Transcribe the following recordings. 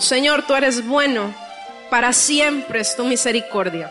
Señor, tú eres bueno, para siempre es tu misericordia.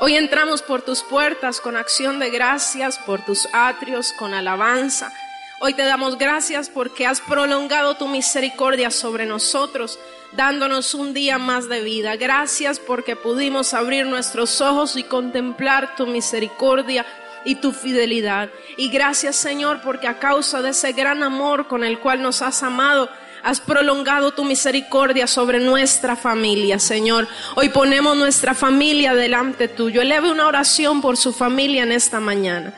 Hoy entramos por tus puertas con acción de gracias, por tus atrios, con alabanza. Hoy te damos gracias porque has prolongado tu misericordia sobre nosotros, dándonos un día más de vida. Gracias porque pudimos abrir nuestros ojos y contemplar tu misericordia y tu fidelidad. Y gracias Señor porque a causa de ese gran amor con el cual nos has amado, has prolongado tu misericordia sobre nuestra familia, Señor. Hoy ponemos nuestra familia delante tuyo. Eleve una oración por su familia en esta mañana.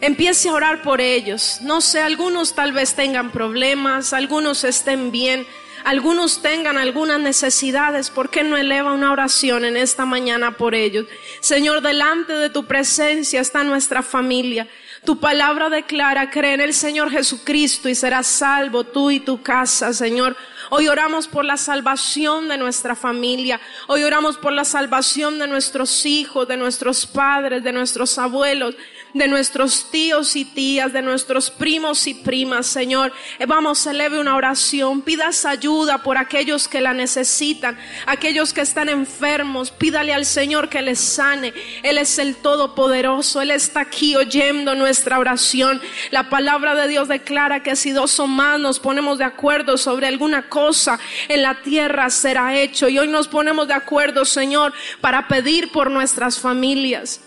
Empiece a orar por ellos. No sé, algunos tal vez tengan problemas, algunos estén bien, algunos tengan algunas necesidades. ¿Por qué no eleva una oración en esta mañana por ellos? Señor, delante de tu presencia está nuestra familia. Tu palabra declara, cree en el Señor Jesucristo y serás salvo tú y tu casa, Señor. Hoy oramos por la salvación de nuestra familia. Hoy oramos por la salvación de nuestros hijos, de nuestros padres, de nuestros abuelos de nuestros tíos y tías, de nuestros primos y primas, Señor. Eh, vamos, eleve una oración, pidas ayuda por aquellos que la necesitan, aquellos que están enfermos, pídale al Señor que les sane. Él es el Todopoderoso, Él está aquí oyendo nuestra oración. La palabra de Dios declara que si dos o más nos ponemos de acuerdo sobre alguna cosa en la tierra será hecho. Y hoy nos ponemos de acuerdo, Señor, para pedir por nuestras familias.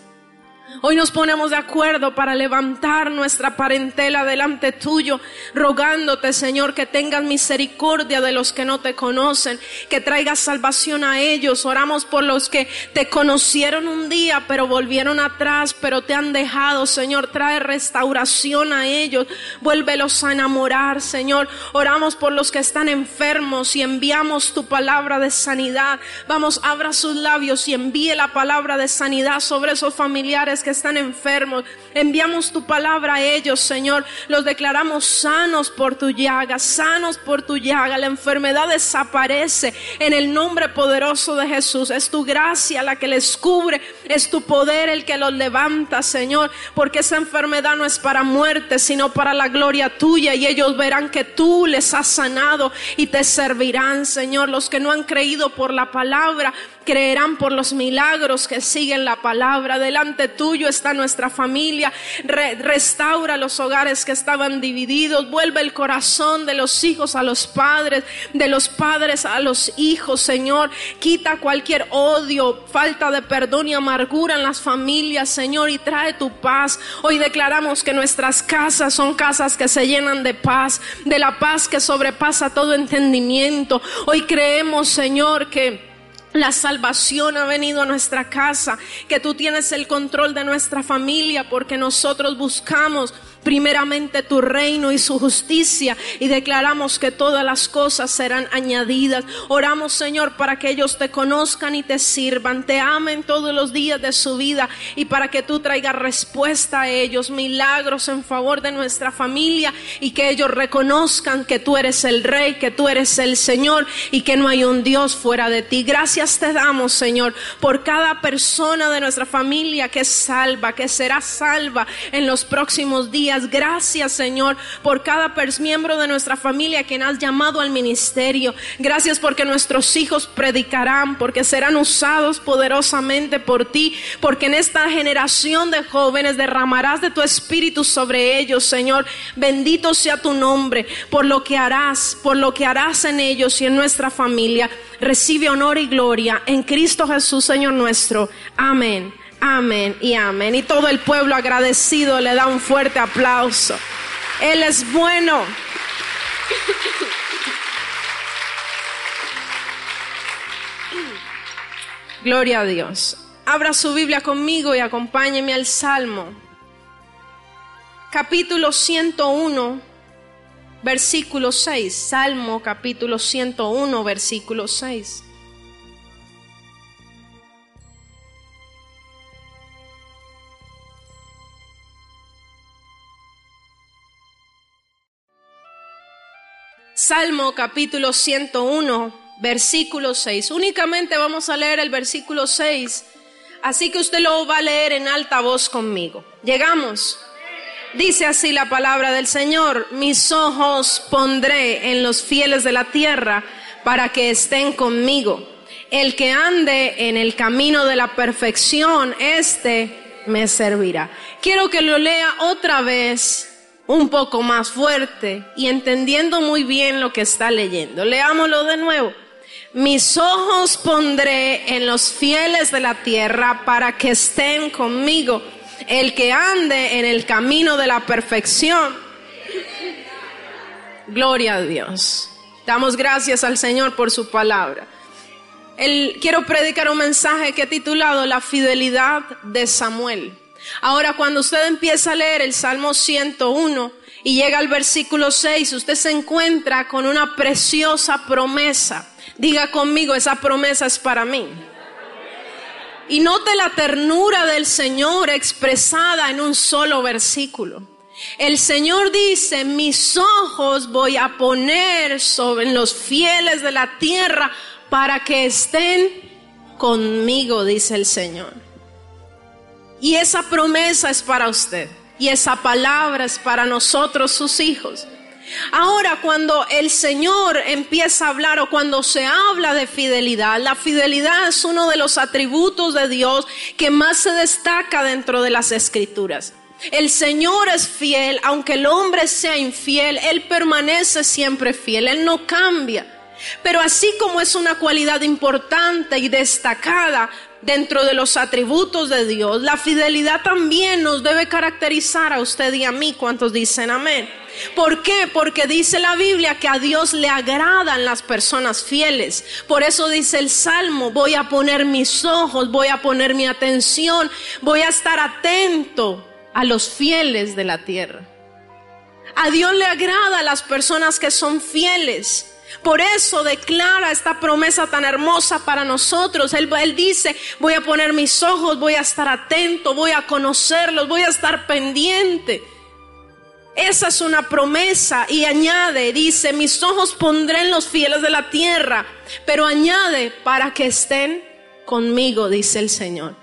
Hoy nos ponemos de acuerdo para levantar nuestra parentela delante tuyo, rogándote, Señor, que tengas misericordia de los que no te conocen, que traigas salvación a ellos. Oramos por los que te conocieron un día, pero volvieron atrás, pero te han dejado, Señor. Trae restauración a ellos, vuélvelos a enamorar, Señor. Oramos por los que están enfermos y enviamos tu palabra de sanidad. Vamos, abra sus labios y envíe la palabra de sanidad sobre esos familiares que están enfermos. Enviamos tu palabra a ellos, Señor. Los declaramos sanos por tu llaga, sanos por tu llaga. La enfermedad desaparece en el nombre poderoso de Jesús. Es tu gracia la que les cubre, es tu poder el que los levanta, Señor. Porque esa enfermedad no es para muerte, sino para la gloria tuya. Y ellos verán que tú les has sanado y te servirán, Señor. Los que no han creído por la palabra, creerán por los milagros que siguen la palabra. Delante tuyo está nuestra familia. restaura los hogares que estaban divididos. Vuelve el corazón de los hijos a los padres, de los padres a los hijos, Señor. Quita cualquier odio, falta de perdón y amargura en las familias, Señor, y trae tu paz. Hoy declaramos que nuestras casas son casas que se llenan de paz, de la paz que sobrepasa todo entendimiento. Hoy creemos, Señor, que la salvación ha venido a nuestra casa, que tú tienes el control de nuestra familia porque nosotros buscamos primeramente tu reino y su justicia y declaramos que todas las cosas serán añadidas. Oramos, Señor, para que ellos te conozcan y te sirvan, te amen todos los días de su vida y para que tú traigas respuesta a ellos, milagros en favor de nuestra familia y que ellos reconozcan que tú eres el Rey, que tú eres el Señor y que no hay un Dios fuera de ti. Gracias te damos, Señor, por cada persona de nuestra familia que es salva, que será salva en los próximos días Gracias, Señor, por cada miembro de nuestra familia quien has llamado al ministerio. Gracias porque nuestros hijos predicarán, porque serán usados poderosamente por ti, porque en esta generación de jóvenes derramarás de tu espíritu sobre ellos, Señor. Bendito sea tu nombre por lo que harás, por lo que harás en ellos y en nuestra familia. Recibe honor y gloria en Cristo Jesús, Señor nuestro. Amén. Amén y amén. Y todo el pueblo agradecido le da un fuerte aplauso. Él es bueno. Gloria a Dios. Abra su Biblia conmigo y acompáñeme al Salmo. Capítulo 101, versículo 6. Salmo capítulo 101, versículo 6. Salmo capítulo 101, versículo 6. Únicamente vamos a leer el versículo 6, así que usted lo va a leer en alta voz conmigo. Llegamos. Dice así la palabra del Señor, mis ojos pondré en los fieles de la tierra para que estén conmigo. El que ande en el camino de la perfección, este me servirá. Quiero que lo lea otra vez un poco más fuerte y entendiendo muy bien lo que está leyendo. Leámoslo de nuevo. Mis ojos pondré en los fieles de la tierra para que estén conmigo. El que ande en el camino de la perfección. Gloria a Dios. Damos gracias al Señor por su palabra. quiero predicar un mensaje que he titulado La fidelidad de Samuel. Ahora, cuando usted empieza a leer el Salmo 101 y llega al versículo 6, usted se encuentra con una preciosa promesa. Diga conmigo, esa promesa es para mí. Y note la ternura del Señor expresada en un solo versículo. El Señor dice, mis ojos voy a poner sobre los fieles de la tierra para que estén conmigo, dice el Señor. Y esa promesa es para usted. Y esa palabra es para nosotros, sus hijos. Ahora, cuando el Señor empieza a hablar o cuando se habla de fidelidad, la fidelidad es uno de los atributos de Dios que más se destaca dentro de las escrituras. El Señor es fiel, aunque el hombre sea infiel, Él permanece siempre fiel, Él no cambia. Pero así como es una cualidad importante y destacada, dentro de los atributos de Dios, la fidelidad también nos debe caracterizar a usted y a mí, cuantos dicen amén. ¿Por qué? Porque dice la Biblia que a Dios le agradan las personas fieles. Por eso dice el Salmo, voy a poner mis ojos, voy a poner mi atención, voy a estar atento a los fieles de la tierra. A Dios le agrada a las personas que son fieles. Por eso declara esta promesa tan hermosa para nosotros. Él, dice, voy a poner mis ojos, voy a estar atento, voy a conocerlos, voy a estar pendiente. Esa es una promesa y añade, dice, mis ojos pondré en los fieles de la tierra, pero añade para que estén conmigo, dice el Señor.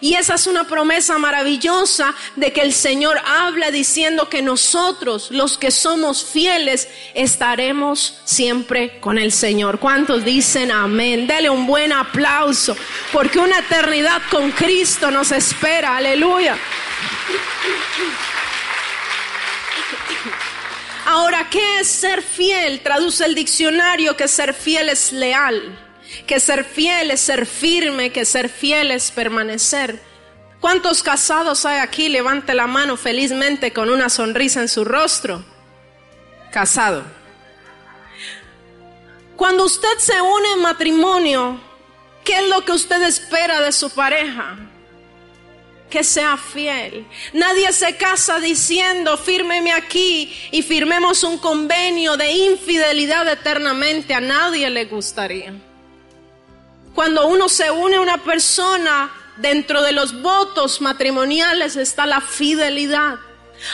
Y esa es una promesa maravillosa de que el Señor habla diciendo que nosotros, los que somos fieles, estaremos siempre con el Señor. ¿Cuántos dicen amén? Dele un buen aplauso, porque una eternidad con Cristo nos espera. Aleluya. Ahora, ¿qué es ser fiel? Traduce el diccionario que ser fiel es leal que ser fiel es ser firme, que ser fiel es permanecer. ¿Cuántos casados hay aquí? Levante la mano felizmente con una sonrisa en su rostro. Casado. Cuando usted se une en matrimonio, ¿qué es lo que usted espera de su pareja? que sea fiel. Nadie se casa diciendo, fírmeme aquí y firmemos un convenio de infidelidad eternamente. A nadie le gustaría. Cuando uno se une a una persona, dentro de los votos matrimoniales está la fidelidad.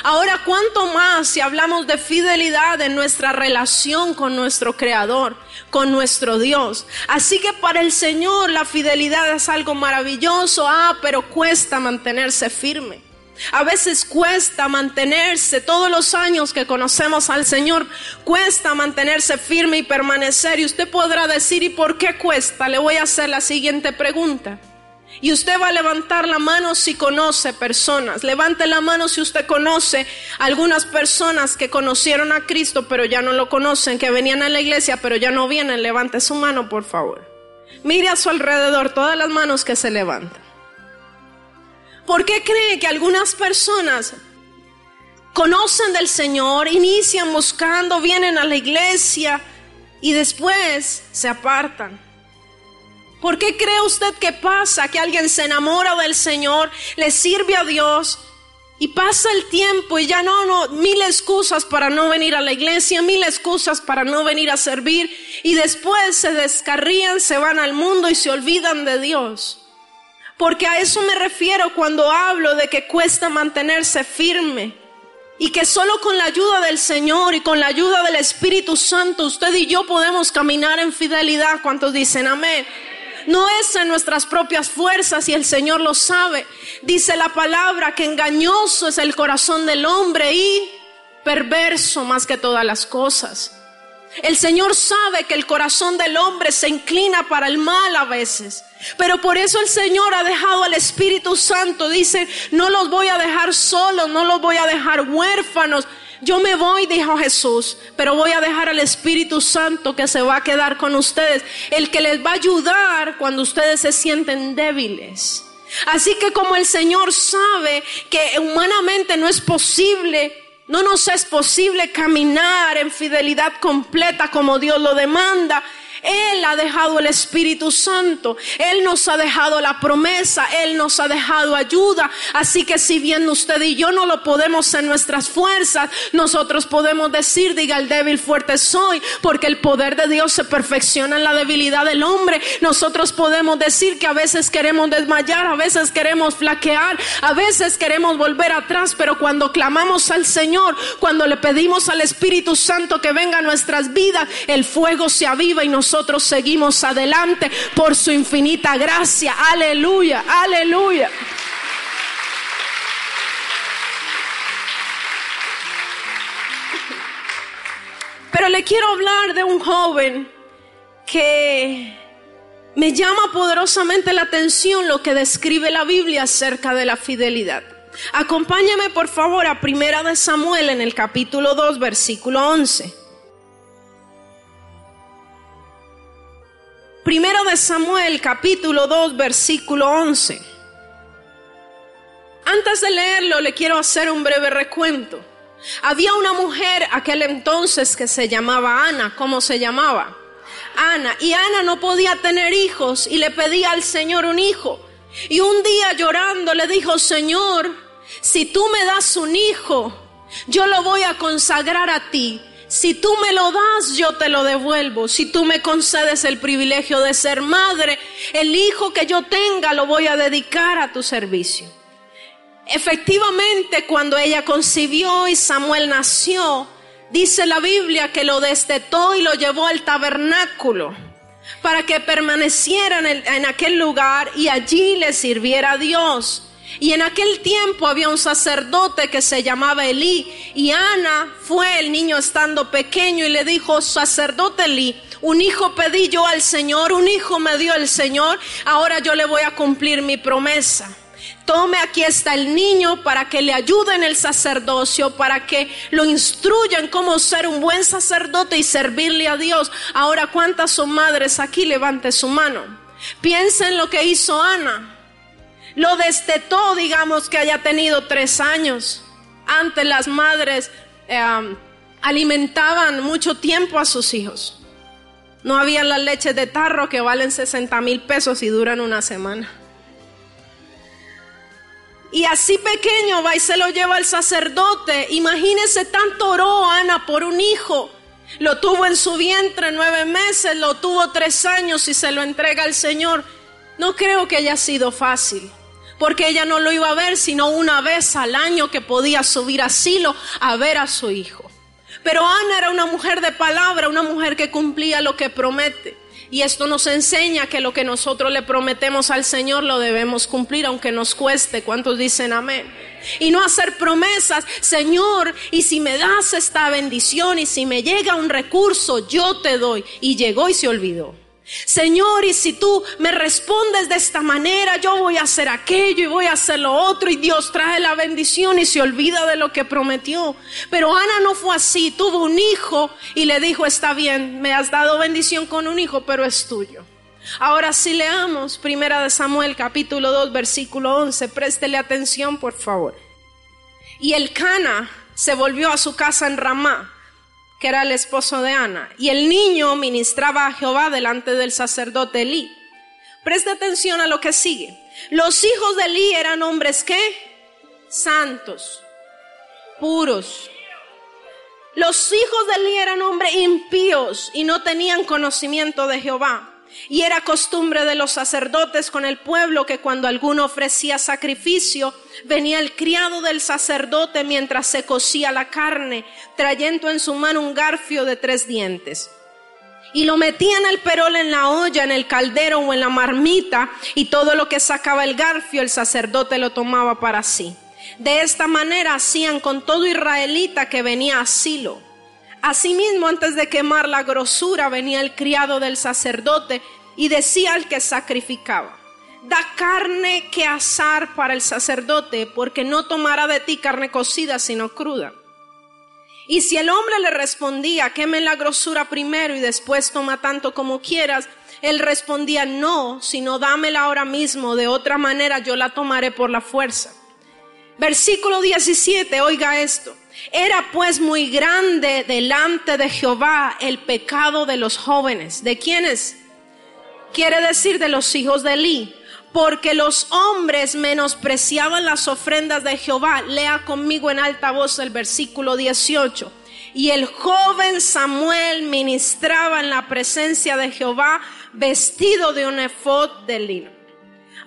Ahora, ¿cuánto más si hablamos de fidelidad en nuestra relación con nuestro Creador, con nuestro Dios? Así que para el Señor la fidelidad es algo maravilloso, ah, pero cuesta mantenerse firme. A veces cuesta mantenerse, todos los años que conocemos al Señor, cuesta mantenerse firme y permanecer. Y usted podrá decir, ¿y por qué cuesta? Le voy a hacer la siguiente pregunta. Y usted va a levantar la mano si conoce personas. Levante la mano si usted conoce algunas personas que conocieron a Cristo pero ya no lo conocen, que venían a la iglesia pero ya no vienen. Levante su mano, por favor. Mire a su alrededor todas las manos que se levantan. ¿Por qué cree que algunas personas conocen del Señor, inician buscando, vienen a la iglesia y después se apartan? ¿Por qué cree usted que pasa que alguien se enamora del Señor, le sirve a Dios y pasa el tiempo y ya no, no, mil excusas para no venir a la iglesia, mil excusas para no venir a servir y después se descarrían, se van al mundo y se olvidan de Dios? Porque a eso me refiero cuando hablo de que cuesta mantenerse firme. Y que solo con la ayuda del Señor y con la ayuda del Espíritu Santo usted y yo podemos caminar en fidelidad. ¿Cuántos dicen amén? No es en nuestras propias fuerzas y el Señor lo sabe. Dice la palabra que engañoso es el corazón del hombre y perverso más que todas las cosas. El Señor sabe que el corazón del hombre se inclina para el mal a veces. Pero por eso el Señor ha dejado al Espíritu Santo. Dice, no los voy a dejar solos, no los voy a dejar huérfanos. Yo me voy, dijo Jesús, pero voy a dejar al Espíritu Santo que se va a quedar con ustedes, el que les va a ayudar cuando ustedes se sienten débiles. Así que como el Señor sabe que humanamente no es posible no nos es posible caminar en fidelidad completa como Dios lo demanda. Él ha dejado el Espíritu Santo, Él nos ha dejado la promesa, Él nos ha dejado ayuda. Así que si bien usted y yo no lo podemos en nuestras fuerzas, nosotros podemos decir, diga el débil, fuerte soy, porque el poder de Dios se perfecciona en la debilidad del hombre. Nosotros podemos decir que a veces queremos desmayar, a veces queremos flaquear, a veces queremos volver atrás, pero cuando clamamos al Señor, cuando le pedimos al Espíritu Santo que venga a nuestras vidas, el fuego se aviva y nos nosotros seguimos adelante por su infinita gracia. Aleluya, aleluya. Pero le quiero hablar de un joven que me llama poderosamente la atención lo que describe la Biblia acerca de la fidelidad. Acompáñame por favor a Primera de Samuel en el capítulo 2, versículo 11. Primero de Samuel, capítulo 2, versículo 11. Antes de leerlo, le quiero hacer un breve recuento. Había una mujer aquel entonces que se llamaba Ana. ¿Cómo se llamaba? Ana. Y Ana no podía tener hijos y le pedía al Señor un hijo. Y un día llorando le dijo, Señor, si tú me das un hijo, yo lo voy a consagrar a ti si tú me lo das, yo te lo devuelvo. Si tú me concedes el privilegio de ser madre, el hijo que yo tenga lo voy a dedicar a tu servicio. Efectivamente, cuando ella concibió y Samuel nació, dice la Biblia que lo destetó y lo llevó al tabernáculo para que permaneciera en, en aquel lugar y allí le sirviera a Dios. Y en aquel tiempo había un sacerdote que se llamaba Elí. Y Ana fue el niño estando pequeño y le dijo, sacerdote Elí, un hijo pedí yo al Señor, un hijo me dio el Señor, ahora yo le voy a cumplir mi promesa. Tome aquí está el niño para que le ayude en el sacerdocio, para que lo instruyan cómo ser un buen sacerdote y servirle a Dios. Ahora, ¿cuántas son madres aquí? Levante su mano. Piensen lo que hizo Ana lo destetó, digamos que haya tenido tres años. Antes las madres eh, alimentaban mucho tiempo a sus hijos. No había las leches de tarro que valen 60 mil pesos y duran una semana. Y así pequeño va y se lo lleva el sacerdote. Imagínese tanto oró Ana por un hijo. Lo tuvo en su vientre nueve meses, lo tuvo tres años y se lo entrega al Señor. No creo que haya sido fácil porque ella no lo iba a ver sino una vez al año que podía subir a Silo a ver a su hijo. Pero Ana era una mujer de palabra, una mujer que cumplía lo que promete. Y esto nos enseña que lo que nosotros le prometemos al Señor lo debemos cumplir aunque nos cueste. ¿Cuántos dicen amén? Y no hacer promesas, Señor, y si me das esta bendición y si me llega un recurso, yo te doy. Y llegó y se olvidó. Señor, y si tú me respondes de esta manera, yo voy a hacer aquello y voy a hacer lo otro y Dios trae la bendición y se olvida de lo que prometió. Pero Ana no fue así, tuvo un hijo y le dijo, está bien, me has dado bendición con un hijo, pero es tuyo. Ahora si leamos Primera de Samuel capítulo 2 versículo 11, préstele atención por favor. Y el Cana se volvió a su casa en Ramá que era el esposo de Ana, y el niño ministraba a Jehová delante del sacerdote Elí. Preste atención a lo que sigue. Los hijos de Elí eran hombres que santos, puros. Los hijos de Elí eran hombres impíos y no tenían conocimiento de Jehová. Y era costumbre de los sacerdotes con el pueblo que cuando alguno ofrecía sacrificio, venía el criado del sacerdote mientras se cocía la carne, trayendo en su mano un garfio de tres dientes. Y lo metían el perol en la olla, en el caldero o en la marmita, y todo lo que sacaba el garfio el sacerdote lo tomaba para sí. De esta manera hacían con todo israelita que venía a Silo. Asimismo, antes de quemar la grosura, venía el criado del sacerdote y decía al que sacrificaba, da carne que asar para el sacerdote, porque no tomará de ti carne cocida, sino cruda. Y si el hombre le respondía, queme la grosura primero y después toma tanto como quieras, él respondía, no, sino dámela ahora mismo, de otra manera yo la tomaré por la fuerza. Versículo 17, oiga esto. Era pues muy grande delante de Jehová el pecado de los jóvenes. ¿De quiénes? Quiere decir de los hijos de Eli. Porque los hombres menospreciaban las ofrendas de Jehová. Lea conmigo en alta voz el versículo 18. Y el joven Samuel ministraba en la presencia de Jehová vestido de un efod de lino.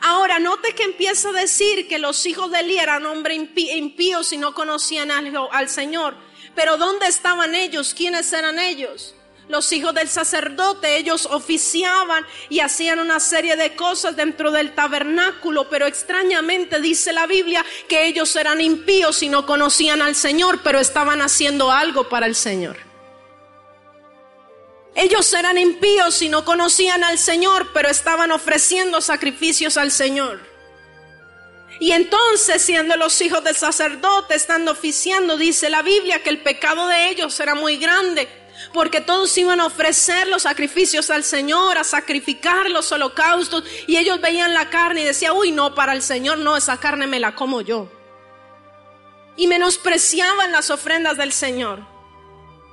Ahora, note que empieza a decir que los hijos de Eli eran hombres impíos y no conocían al, al Señor. Pero ¿dónde estaban ellos? ¿Quiénes eran ellos? los hijos del sacerdote, ellos oficiaban y hacían una serie de cosas dentro del tabernáculo, pero extrañamente dice la Biblia que ellos eran impíos y no conocían al Señor, pero estaban haciendo algo para el Señor. Ellos eran impíos y no conocían al Señor, pero estaban ofreciendo sacrificios al Señor. Y entonces, siendo los hijos del sacerdote, estando oficiando, dice la Biblia que el pecado de ellos era muy grande, porque todos iban a ofrecer los sacrificios al Señor, a sacrificar los holocaustos, y ellos veían la carne y decían, uy, no, para el Señor no, esa carne me la como yo. Y menospreciaban las ofrendas del Señor.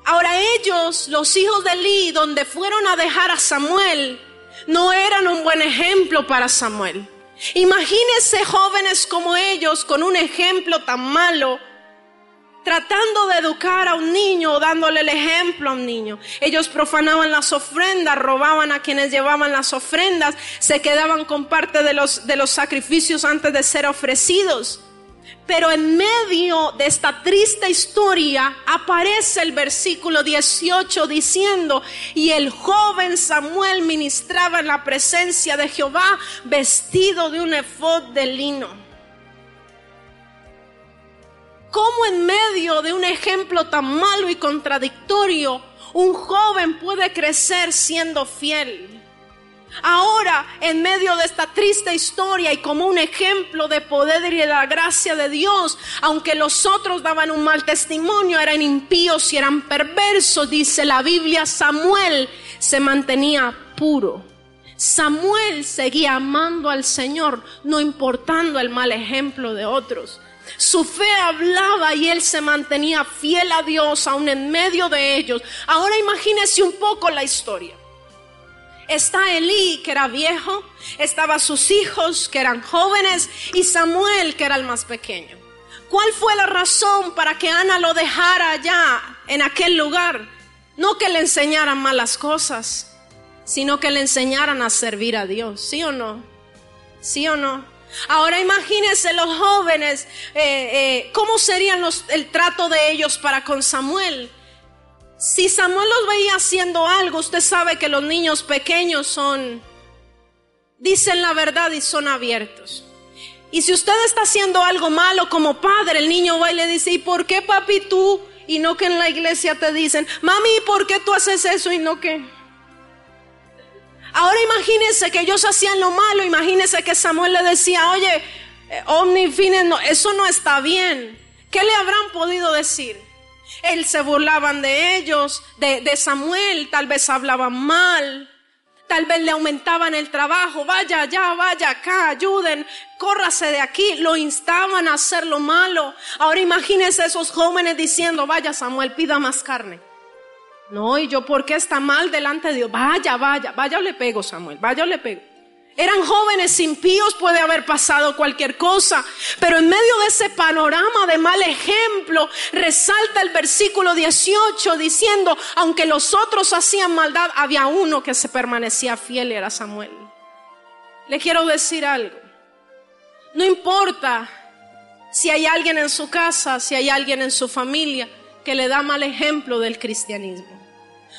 Ahora ellos, los hijos de Eli, donde fueron a dejar a Samuel, no eran un buen ejemplo para Samuel. Imagínense jóvenes como ellos con un ejemplo tan malo, tratando de educar a un niño o dándole el ejemplo a un niño. Ellos profanaban las ofrendas, robaban a quienes llevaban las ofrendas, se quedaban con parte de los, de los sacrificios antes de ser ofrecidos. Pero en medio de esta triste historia aparece el versículo 18 diciendo, y el joven Samuel ministraba en la presencia de Jehová vestido de un efod de lino. ¿Cómo en medio de un ejemplo tan malo y contradictorio un joven puede crecer siendo fiel? Ahora, en medio de esta triste historia y como un ejemplo de poder y de la gracia de Dios, aunque los otros daban un mal testimonio, eran impíos y eran perversos, dice la Biblia, Samuel se mantenía puro. Samuel seguía amando al Señor, no importando el mal ejemplo de otros. Su fe hablaba y él se mantenía fiel a Dios aún en medio de ellos. Ahora imagínese un poco la historia está Elí, que era viejo, estaban sus hijos, que eran jóvenes, y Samuel, que era el más pequeño. ¿Cuál fue la razón para que Ana lo dejara allá, en aquel lugar? No que le enseñaran malas cosas, sino que le enseñaran a servir a Dios, ¿sí o no? ¿Sí o no? Ahora imagínense los jóvenes, eh, eh, ¿cómo serían el trato de ellos para con Samuel? Si Samuel los veía haciendo algo, usted sabe que los niños pequeños son, dicen la verdad y son abiertos. Y si usted está haciendo algo malo como padre, el niño va y le dice, ¿y por qué papi tú? Y no que en la iglesia te dicen, mami, ¿por qué tú haces eso y no que? Ahora imagínense que ellos hacían lo malo, imagínense que Samuel le decía, oye, eh, omni no, eso no está bien. ¿Qué le habrán podido decir? Él se burlaban de ellos, de, de Samuel, tal vez hablaban mal, tal vez le aumentaban el trabajo, vaya allá, vaya acá, ayuden, córrase de aquí, lo instaban a hacer lo malo. Ahora imagínense esos jóvenes diciendo, vaya Samuel, pida más carne. No, y yo, ¿por qué está mal delante de Dios? Vaya, vaya, vaya, le pego Samuel, vaya, le pego. Eran jóvenes impíos, puede haber pasado cualquier cosa, pero en medio de ese panorama de mal ejemplo, resalta el versículo 18 diciendo, aunque los otros hacían maldad, había uno que se permanecía fiel, era Samuel. Le quiero decir algo, no importa si hay alguien en su casa, si hay alguien en su familia que le da mal ejemplo del cristianismo.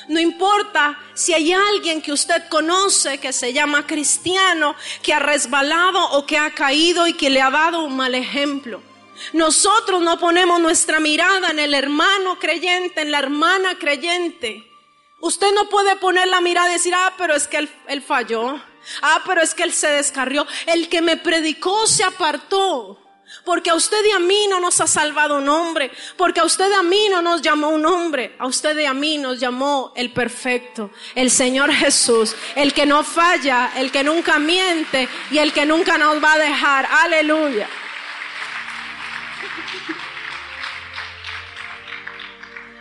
No importa si hay alguien que usted conoce que se llama cristiano, que ha resbalado o que ha caído y que le ha dado un mal ejemplo. Nosotros no ponemos nuestra mirada en el hermano creyente, en la hermana creyente. Usted no puede poner la mirada y decir, ah, pero es que él, él falló. Ah, pero es que él se descarrió. El que me predicó se apartó. Porque a usted y a mí no nos ha salvado un hombre. Porque a usted y a mí no nos llamó un hombre. A usted y a mí nos llamó el perfecto. El Señor Jesús. El que no falla. El que nunca miente. Y el que nunca nos va a dejar. Aleluya.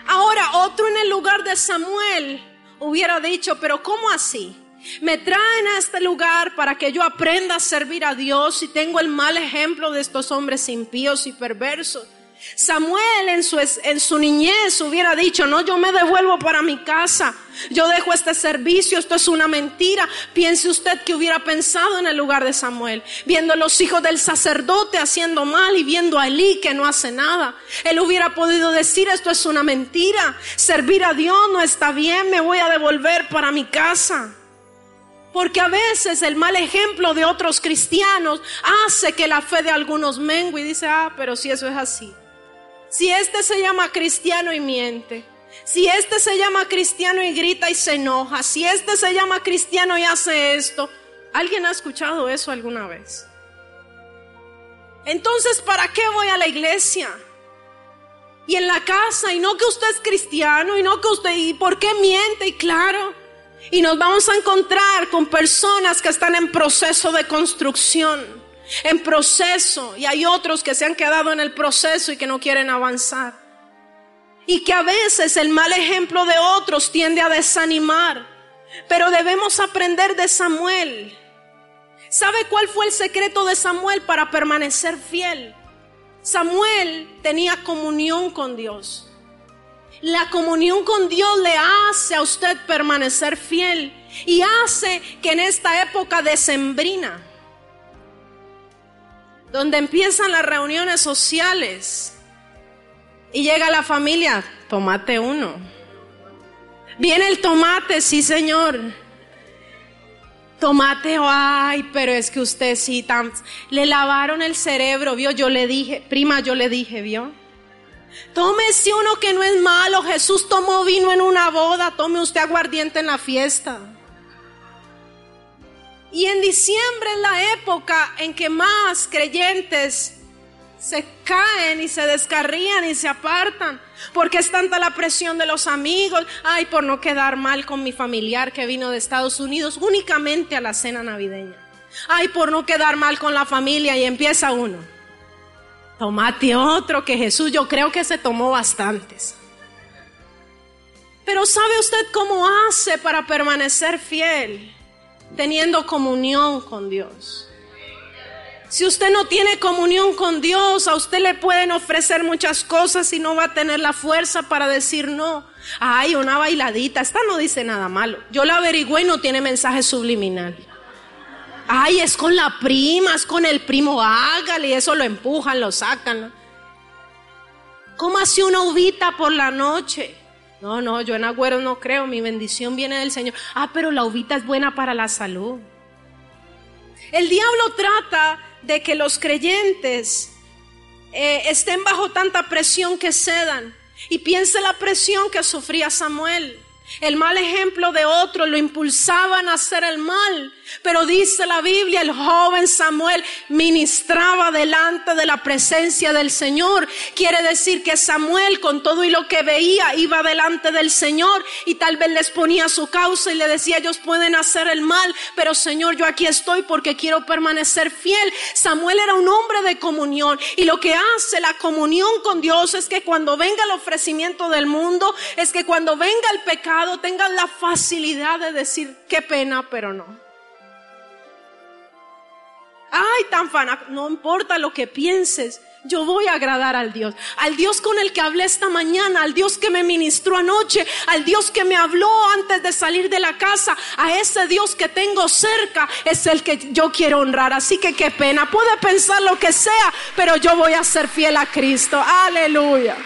Ahora otro en el lugar de Samuel hubiera dicho, pero ¿cómo así? Me traen a este lugar para que yo aprenda a servir a Dios y tengo el mal ejemplo de estos hombres impíos y perversos. Samuel en su, niñez hubiera dicho, no, yo me devuelvo para mi casa, yo dejo este servicio, esto es una mentira. Piense usted que hubiera pensado en el lugar de Samuel, viendo a los hijos del sacerdote haciendo mal y viendo a Elí que no hace nada. Él hubiera podido decir, esto es una mentira, servir a Dios no está bien, me voy a devolver para mi casa. Porque a veces el mal ejemplo de otros cristianos hace que la fe de algunos mengue y dice, ah, pero si eso es así. Si este se llama cristiano y miente, si este se llama cristiano y grita y se enoja, si este se llama cristiano y hace esto, ¿alguien ha escuchado eso alguna vez? Entonces, ¿para qué voy a la iglesia? Y en la casa, y no que usted es cristiano, y no que usted, ¿y por qué miente? Y claro, y nos vamos a encontrar con personas que están en proceso de construcción en proceso y hay otros que se han quedado en el proceso y que no quieren avanzar. Y que a veces el mal ejemplo de otros tiende a desanimar. Pero debemos aprender de Samuel. ¿Sabe cuál fue el secreto de Samuel para permanecer fiel? Samuel tenía comunión con Dios. La comunión con Dios le hace a usted permanecer fiel y hace que en esta época decembrina donde empiezan las reuniones sociales y llega la familia, tomate uno. Viene el tomate, sí señor. Tomate, ay, pero es que usted sí, tan... le lavaron el cerebro, vio, yo le dije, prima, yo le dije, vio. Tómese uno que no es malo, Jesús tomó vino en una boda, tome usted aguardiente en la fiesta. Y en diciembre es la época en que más creyentes se caen y se descarrían y se apartan. Porque es tanta la presión de los amigos. Ay, por no quedar mal con mi familiar que vino de Estados Unidos únicamente a la cena navideña. Ay, por no quedar mal con la familia y empieza uno. Tomate otro que Jesús yo creo que se tomó bastantes. Pero ¿sabe usted cómo hace para permanecer fiel? teniendo comunión con Dios. Si usted no tiene comunión con Dios, a usted le pueden ofrecer muchas cosas y no va a tener la fuerza para decir no. Ay, una bailadita, esta no dice nada malo. Yo la averigüé y no tiene mensaje subliminal. Ay, es con la prima, es con el primo, hágale, y eso lo empujan, lo sacan. ¿Cómo hace una uvita por la noche? No, no, yo en agüero no creo, mi bendición viene del Señor. Ah, pero la uvita es buena para la salud. El diablo trata de que los creyentes eh, estén bajo tanta presión que cedan. Y piense la presión que sufría Samuel. El mal ejemplo de otro lo impulsaban a hacer el mal. Pero dice la Biblia, el joven Samuel ministraba delante de la presencia del Señor. Quiere decir que Samuel con todo y lo que veía iba delante del Señor y tal vez les ponía su causa y le decía, ellos pueden hacer el mal, pero Señor, yo aquí estoy porque quiero permanecer fiel. Samuel era un hombre de comunión y lo que hace la comunión con Dios es que cuando venga el ofrecimiento del mundo, es que cuando venga el pecado tengan la facilidad de decir, qué pena, pero no. Ay, tan fanático. No importa lo que pienses. Yo voy a agradar al Dios, al Dios con el que hablé esta mañana, al Dios que me ministró anoche, al Dios que me habló antes de salir de la casa, a ese Dios que tengo cerca es el que yo quiero honrar. Así que qué pena, puede pensar lo que sea, pero yo voy a ser fiel a Cristo. Aleluya.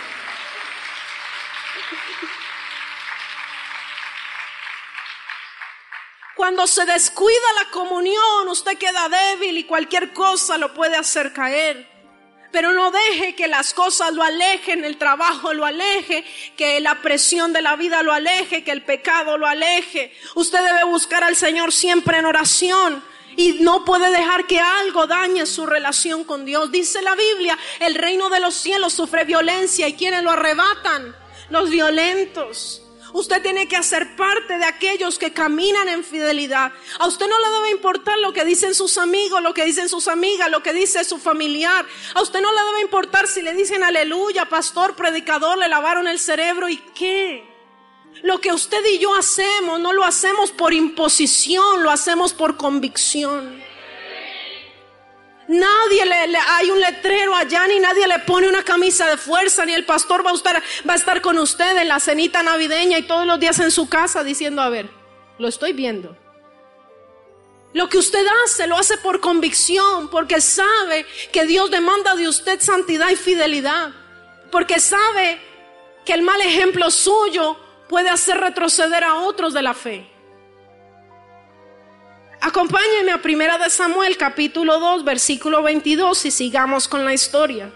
Cuando se descuida la comunión, usted queda débil y cualquier cosa lo puede hacer caer. Pero no deje que las cosas lo alejen, el trabajo lo aleje, que la presión de la vida lo aleje, que el pecado lo aleje. Usted debe buscar al Señor siempre en oración. Y no puede dejar que algo dañe su relación con Dios. Dice la Biblia, el reino de los cielos sufre violencia y quienes lo arrebatan, los violentos. Usted tiene que hacer parte de aquellos que caminan en fidelidad. A usted no le debe importar lo que dicen sus amigos, lo que dicen sus amigas, lo que dice su familiar. A usted no le debe importar si le dicen aleluya, pastor, predicador, le lavaron el cerebro y qué. Lo que usted y yo hacemos no lo hacemos por imposición, lo hacemos por convicción. Nadie le, hay un letrero allá, ni nadie le pone una camisa de fuerza, ni el pastor va a, estar, va a estar con usted en la cenita navideña y todos los días en su casa diciendo, a ver, lo estoy viendo. Lo que usted hace, lo hace por convicción, porque sabe que Dios demanda de usted santidad y fidelidad, porque sabe que el mal ejemplo suyo puede hacer retroceder a otros de la fe. Acompáñenme a Primera de Samuel capítulo 2 versículo 22 y sigamos con la historia.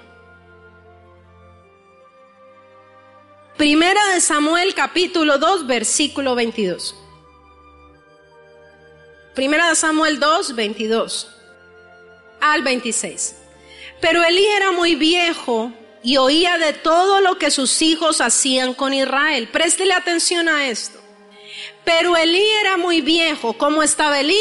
Primera de Samuel capítulo 2 versículo 22. Primera de Samuel 2 22 al 26. Pero Elí era muy viejo y oía de todo lo que sus hijos hacían con Israel. Préstele atención a esto. Pero Elí era muy viejo. ¿Cómo estaba Elí?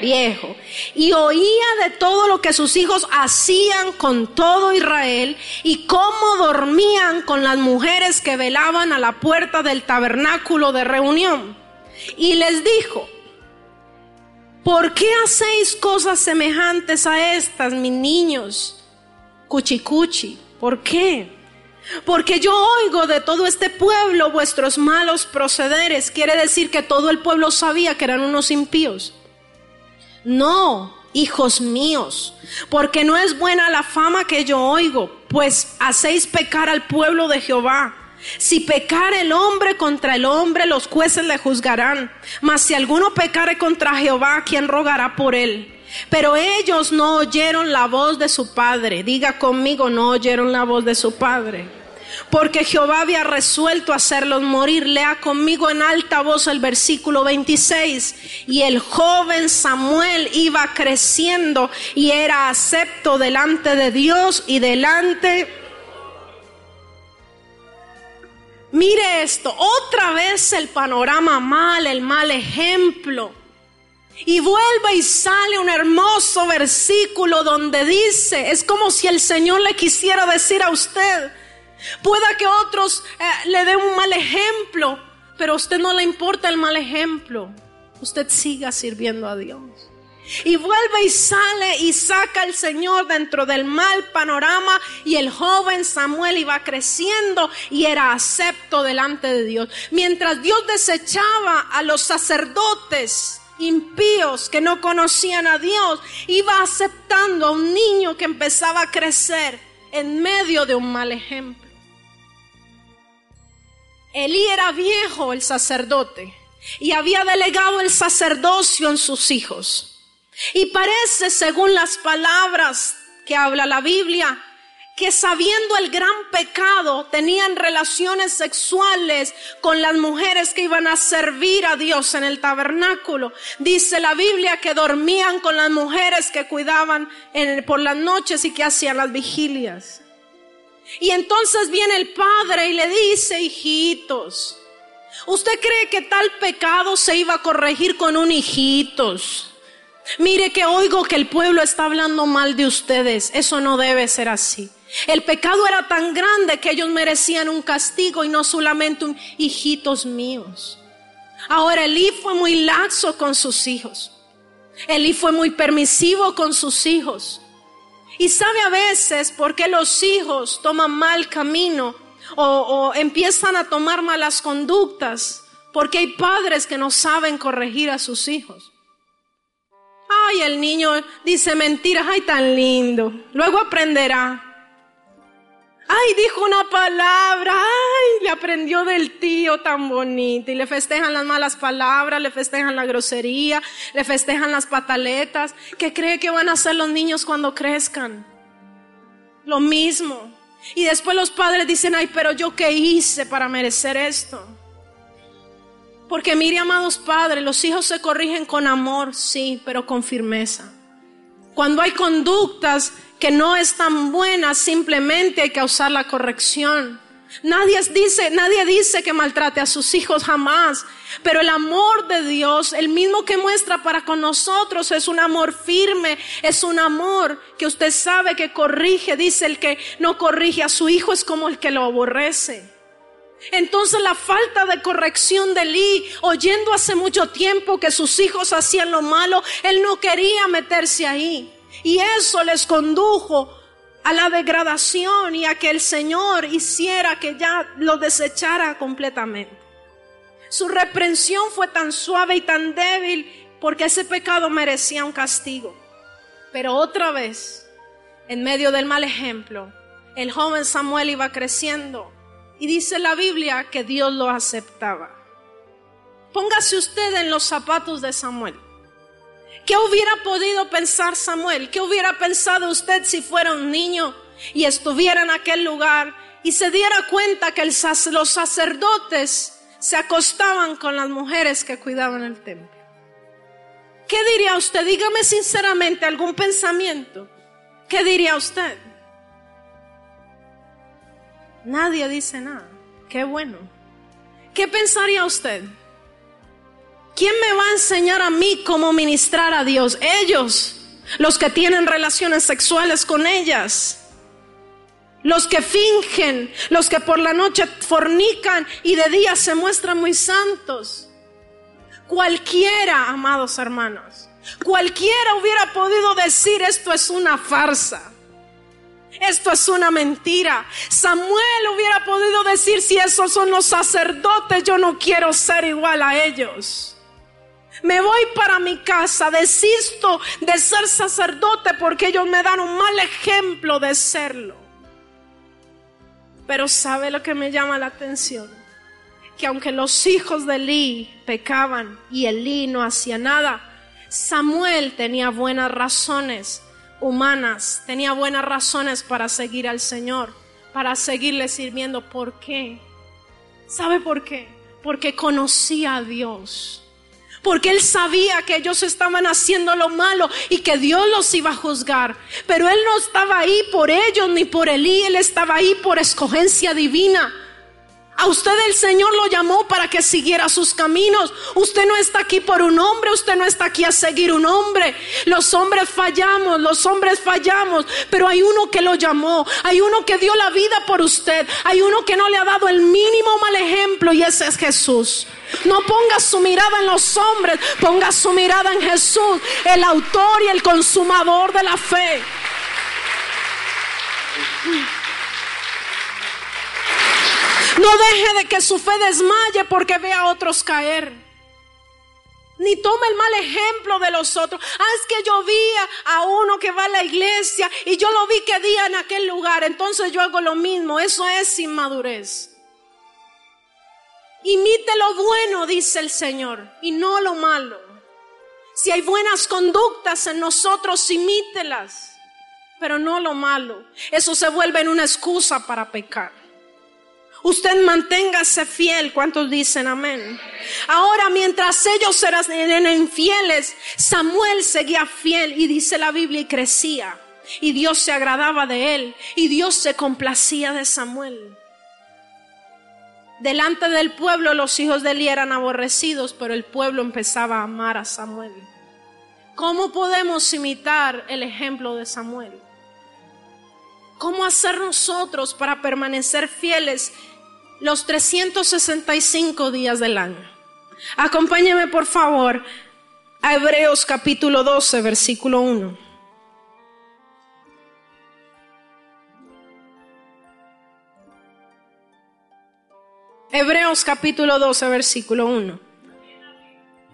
Viejo. Y oía de todo lo que sus hijos hacían con todo Israel y cómo dormían con las mujeres que velaban a la puerta del tabernáculo de reunión. Y les dijo, ¿por qué hacéis cosas semejantes a estas, mis niños? Cuchicuchi, ¿por qué? Porque yo oigo de todo este pueblo vuestros malos procederes. Quiere decir que todo el pueblo sabía que eran unos impíos. No, hijos míos, porque no es buena la fama que yo oigo, pues hacéis pecar al pueblo de Jehová. Si pecar el hombre contra el hombre, los jueces le juzgarán. Mas si alguno pecare contra Jehová, ¿quién rogará por él? Pero ellos no oyeron la voz de su padre. Diga conmigo, no oyeron la voz de su padre porque Jehová había resuelto hacerlos morir. Lea conmigo en alta voz el versículo 26. Y el joven Samuel iba creciendo y era acepto delante de Dios y delante... Mire esto, otra vez el panorama mal, el mal ejemplo. Y vuelve y sale un hermoso versículo donde dice, es como si el Señor le quisiera decir a usted, Pueda que otros eh, le den un mal ejemplo, pero a usted no le importa el mal ejemplo. Usted siga sirviendo a Dios. Y vuelve y sale y saca al Señor dentro del mal panorama y el joven Samuel iba creciendo y era acepto delante de Dios. Mientras Dios desechaba a los sacerdotes impíos que no conocían a Dios, iba aceptando a un niño que empezaba a crecer en medio de un mal ejemplo. Elí era viejo el sacerdote y había delegado el sacerdocio en sus hijos. Y parece, según las palabras que habla la Biblia, que sabiendo el gran pecado tenían relaciones sexuales con las mujeres que iban a servir a Dios en el tabernáculo. Dice la Biblia que dormían con las mujeres que cuidaban por las noches y que hacían las vigilias. Y entonces viene el padre y le dice, hijitos, ¿usted cree que tal pecado se iba a corregir con un hijitos? Mire que oigo que el pueblo está hablando mal de ustedes. Eso no debe ser así. El pecado era tan grande que ellos merecían un castigo y no solamente un hijitos míos. Ahora Elí fue muy laxo con sus hijos. Elí fue muy permisivo con sus hijos. Y sabe a veces por qué los hijos toman mal camino o, empiezan a tomar malas conductas. Porque hay padres que no saben corregir a sus hijos. Ay, el niño dice mentiras, ay, tan lindo. Luego aprenderá. Ay, dijo una palabra, ay, le aprendió del tío tan bonito. Y le festejan las malas palabras, le festejan la grosería, le festejan las pataletas. ¿Qué cree que van a hacer los niños cuando crezcan? Lo mismo. Y después los padres dicen, ay, pero yo qué hice para merecer esto. Porque mire, amados padres, los hijos se corrigen con amor, sí, pero con firmeza. Cuando hay conductas que no están buenas, simplemente hay que usar la corrección. Nadie dice, nadie dice que maltrate a sus hijos jamás, pero el amor de Dios, el mismo que muestra para con nosotros, es un amor firme, es un amor que usted sabe que corrige, dice el que no corrige a su hijo es como el que lo aborrece. Entonces la falta de corrección de Lee, oyendo hace mucho tiempo que sus hijos hacían lo malo, él no quería meterse ahí. Y eso les condujo a la degradación y a que el Señor hiciera que ya lo desechara completamente. Su reprensión fue tan suave y tan débil porque ese pecado merecía un castigo. Pero otra vez, en medio del mal ejemplo, el joven Samuel iba creciendo y dice la Biblia que Dios lo aceptaba. Póngase usted en los zapatos de Samuel. ¿Qué hubiera podido pensar Samuel? ¿Qué hubiera pensado usted si fuera un niño y estuviera en aquel lugar y se diera cuenta que los sacerdotes se acostaban con las mujeres que cuidaban el templo? ¿Qué diría usted? Dígame sinceramente algún pensamiento. ¿Qué diría usted? Nadie dice nada. Qué bueno. ¿Qué pensaría usted? ¿Quién me va a enseñar a mí cómo ministrar a Dios? Ellos, los que tienen relaciones sexuales con ellas. Los que fingen, los que por la noche fornican y de día se muestran muy santos. Cualquiera, amados hermanos, cualquiera hubiera podido decir esto es una farsa. Esto es una mentira. Samuel hubiera podido decir, si esos son los sacerdotes, yo no quiero ser igual a ellos. Me voy para mi casa, desisto de ser sacerdote porque ellos me dan un mal ejemplo de serlo. Pero ¿sabe lo que me llama la atención? Que aunque los hijos de Eli pecaban y Elí no hacía nada, Samuel tenía buenas razones humanas, tenía buenas razones para seguir al Señor, para seguirle sirviendo. ¿Por qué? ¿Sabe por qué? Porque conocía a Dios. Porque él sabía que ellos estaban haciendo lo malo y que Dios los iba a juzgar. Pero él no estaba ahí por ellos ni por Elí, él estaba ahí por escogencia divina. A usted el Señor lo llamó para que siguiera sus caminos. Usted no está aquí por un hombre, usted no está aquí a seguir un hombre. Los hombres fallamos, los hombres fallamos, pero hay uno que lo llamó, hay uno que dio la vida por usted, hay uno que no le ha dado el mínimo mal ejemplo y ese es Jesús. No ponga su mirada en los hombres, ponga su mirada en Jesús, el autor y el consumador de la fe. No deje de que su fe desmaye porque ve a otros caer. Ni tome el mal ejemplo de los otros. Ah, es que yo vi a, uno que va a la iglesia y yo lo vi que día en aquel lugar. Entonces yo hago lo mismo. Eso es inmadurez. Imite lo bueno, dice el Señor, y no lo malo. Si hay buenas conductas en nosotros, imítelas, pero no lo malo. Eso se vuelve en una excusa para pecar. Usted manténgase fiel. ¿Cuántos dicen amén? Ahora, mientras ellos eran infieles, Samuel seguía fiel y dice la Biblia y crecía. Y Dios se agradaba de él y Dios se complacía de Samuel. Delante del pueblo los hijos de Eli eran aborrecidos, pero el pueblo empezaba a amar a Samuel. ¿Cómo podemos imitar el ejemplo de Samuel? ¿Cómo hacer nosotros para permanecer fieles los 365 días del año. Acompáñeme por favor a Hebreos capítulo 12, versículo 1. Hebreos capítulo 12, versículo 1.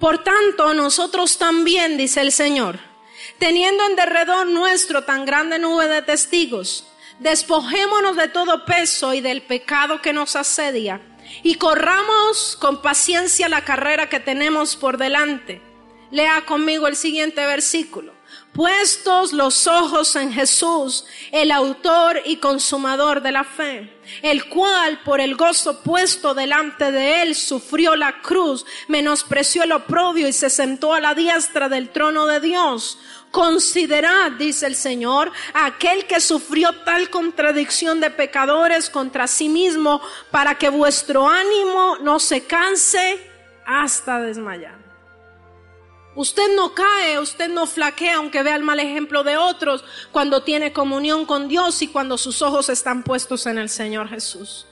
Por tanto, nosotros también, dice el Señor, teniendo en derredor nuestro tan grande nube de testigos, despojémonos de todo peso y del pecado que nos asedia y corramos con paciencia la carrera que tenemos por delante. Lea conmigo el siguiente versículo. puestos los ojos en Jesús, el autor y consumador de la fe, el cual por el gozo puesto delante de él sufrió la cruz, menospreció el oprobio y se sentó a la diestra del trono de Dios. Considerad, dice el Señor, aquel que sufrió tal contradicción de pecadores contra sí mismo, para que vuestro ánimo no se canse hasta desmayar. Usted no cae, usted no flaquea aunque vea el mal ejemplo de otros cuando tiene comunión con Dios y cuando sus ojos están puestos en el Señor Jesús.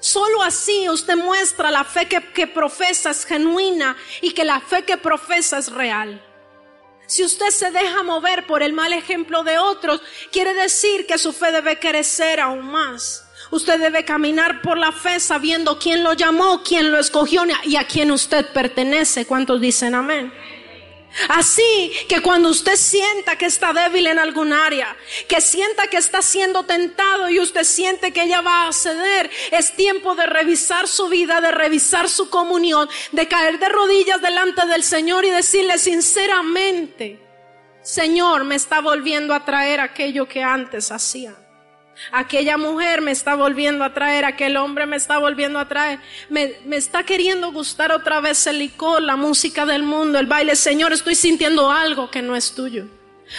Solo así usted muestra la fe que, que profesa es genuina y que la fe que profesa es real. Si usted se deja mover por el mal ejemplo de otros, quiere decir que su fe debe crecer aún más. Usted debe caminar por la fe sabiendo quién lo llamó, quién lo escogió y a quién usted pertenece. ¿Cuántos dicen amén? Así que cuando usted sienta que está débil en algún área, que sienta que está siendo tentado y usted siente que ella va a ceder, es tiempo de revisar su vida, de revisar su comunión, de caer de rodillas delante del Señor y decirle sinceramente, Señor, me está volviendo a traer aquello que antes hacía. Aquella mujer me está volviendo a traer, aquel hombre me está volviendo a traer, me, está queriendo gustar otra vez el licor, la música del mundo, el baile. Señor, estoy sintiendo algo que no es tuyo.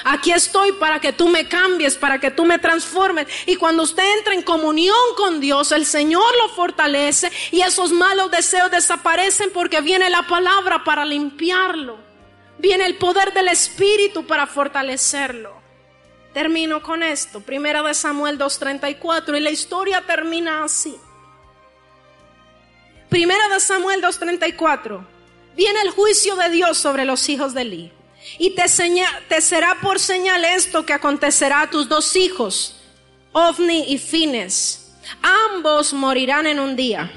Aquí estoy para que tú me cambies, para que tú me transformes. Y cuando usted entra en comunión con Dios, el Señor lo fortalece y esos malos deseos desaparecen porque viene la palabra para limpiarlo. Viene el poder del Espíritu para fortalecerlo. Termino con esto, primera de Samuel 2.34, y la historia termina así. Primera de Samuel 2.34, viene el juicio de Dios sobre los hijos de Eli. Y te, será por señal esto que acontecerá a tus dos hijos, Ovni y Fines. Ambos morirán en un día.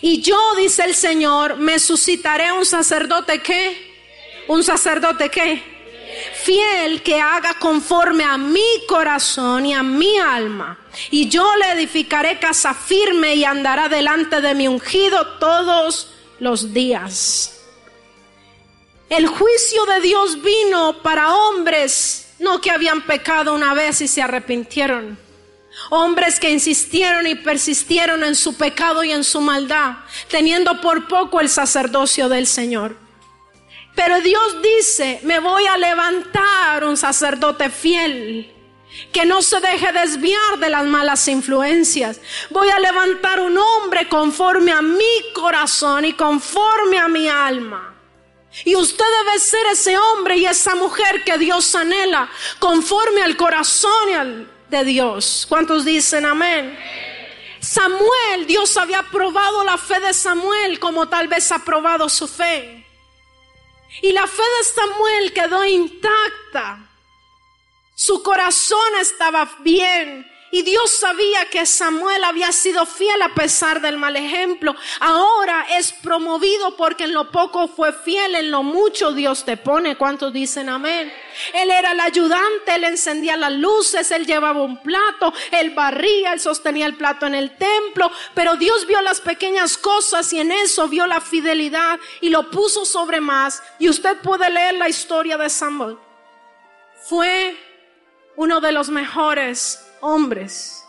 Y yo, dice el Señor, me suscitaré un sacerdote que, un sacerdote que, fiel que haga conforme a mi corazón y a mi alma. Y yo le edificaré casa firme y andará delante de mi ungido todos los días. El juicio de Dios vino para hombres, no que habían pecado una vez y se arrepintieron. Hombres que insistieron y persistieron en su pecado y en su maldad, teniendo por poco el sacerdocio del Señor. Pero Dios dice, me voy a levantar un sacerdote fiel que no se deje desviar de las malas influencias. Voy a levantar un hombre conforme a mi corazón y conforme a mi alma. Y usted debe ser ese hombre y esa mujer que Dios anhela, conforme al corazón de Dios. ¿Cuántos dicen amén? Samuel, Dios había probado la fe de Samuel como tal vez ha probado su fe. Y la fe de Samuel quedó intacta. Su corazón estaba bien. Y Dios sabía que Samuel había sido fiel a pesar del mal ejemplo. Ahora es promovido porque en lo poco fue fiel, en lo mucho Dios te pone. ¿Cuántos dicen amén? Él era el ayudante, él encendía las luces, él llevaba un plato, él barría, él sostenía el plato en el templo. Pero Dios vio las pequeñas cosas y en eso vio la fidelidad y lo puso sobre más. Y usted puede leer la historia de Samuel. Fue uno de los mejores hombres.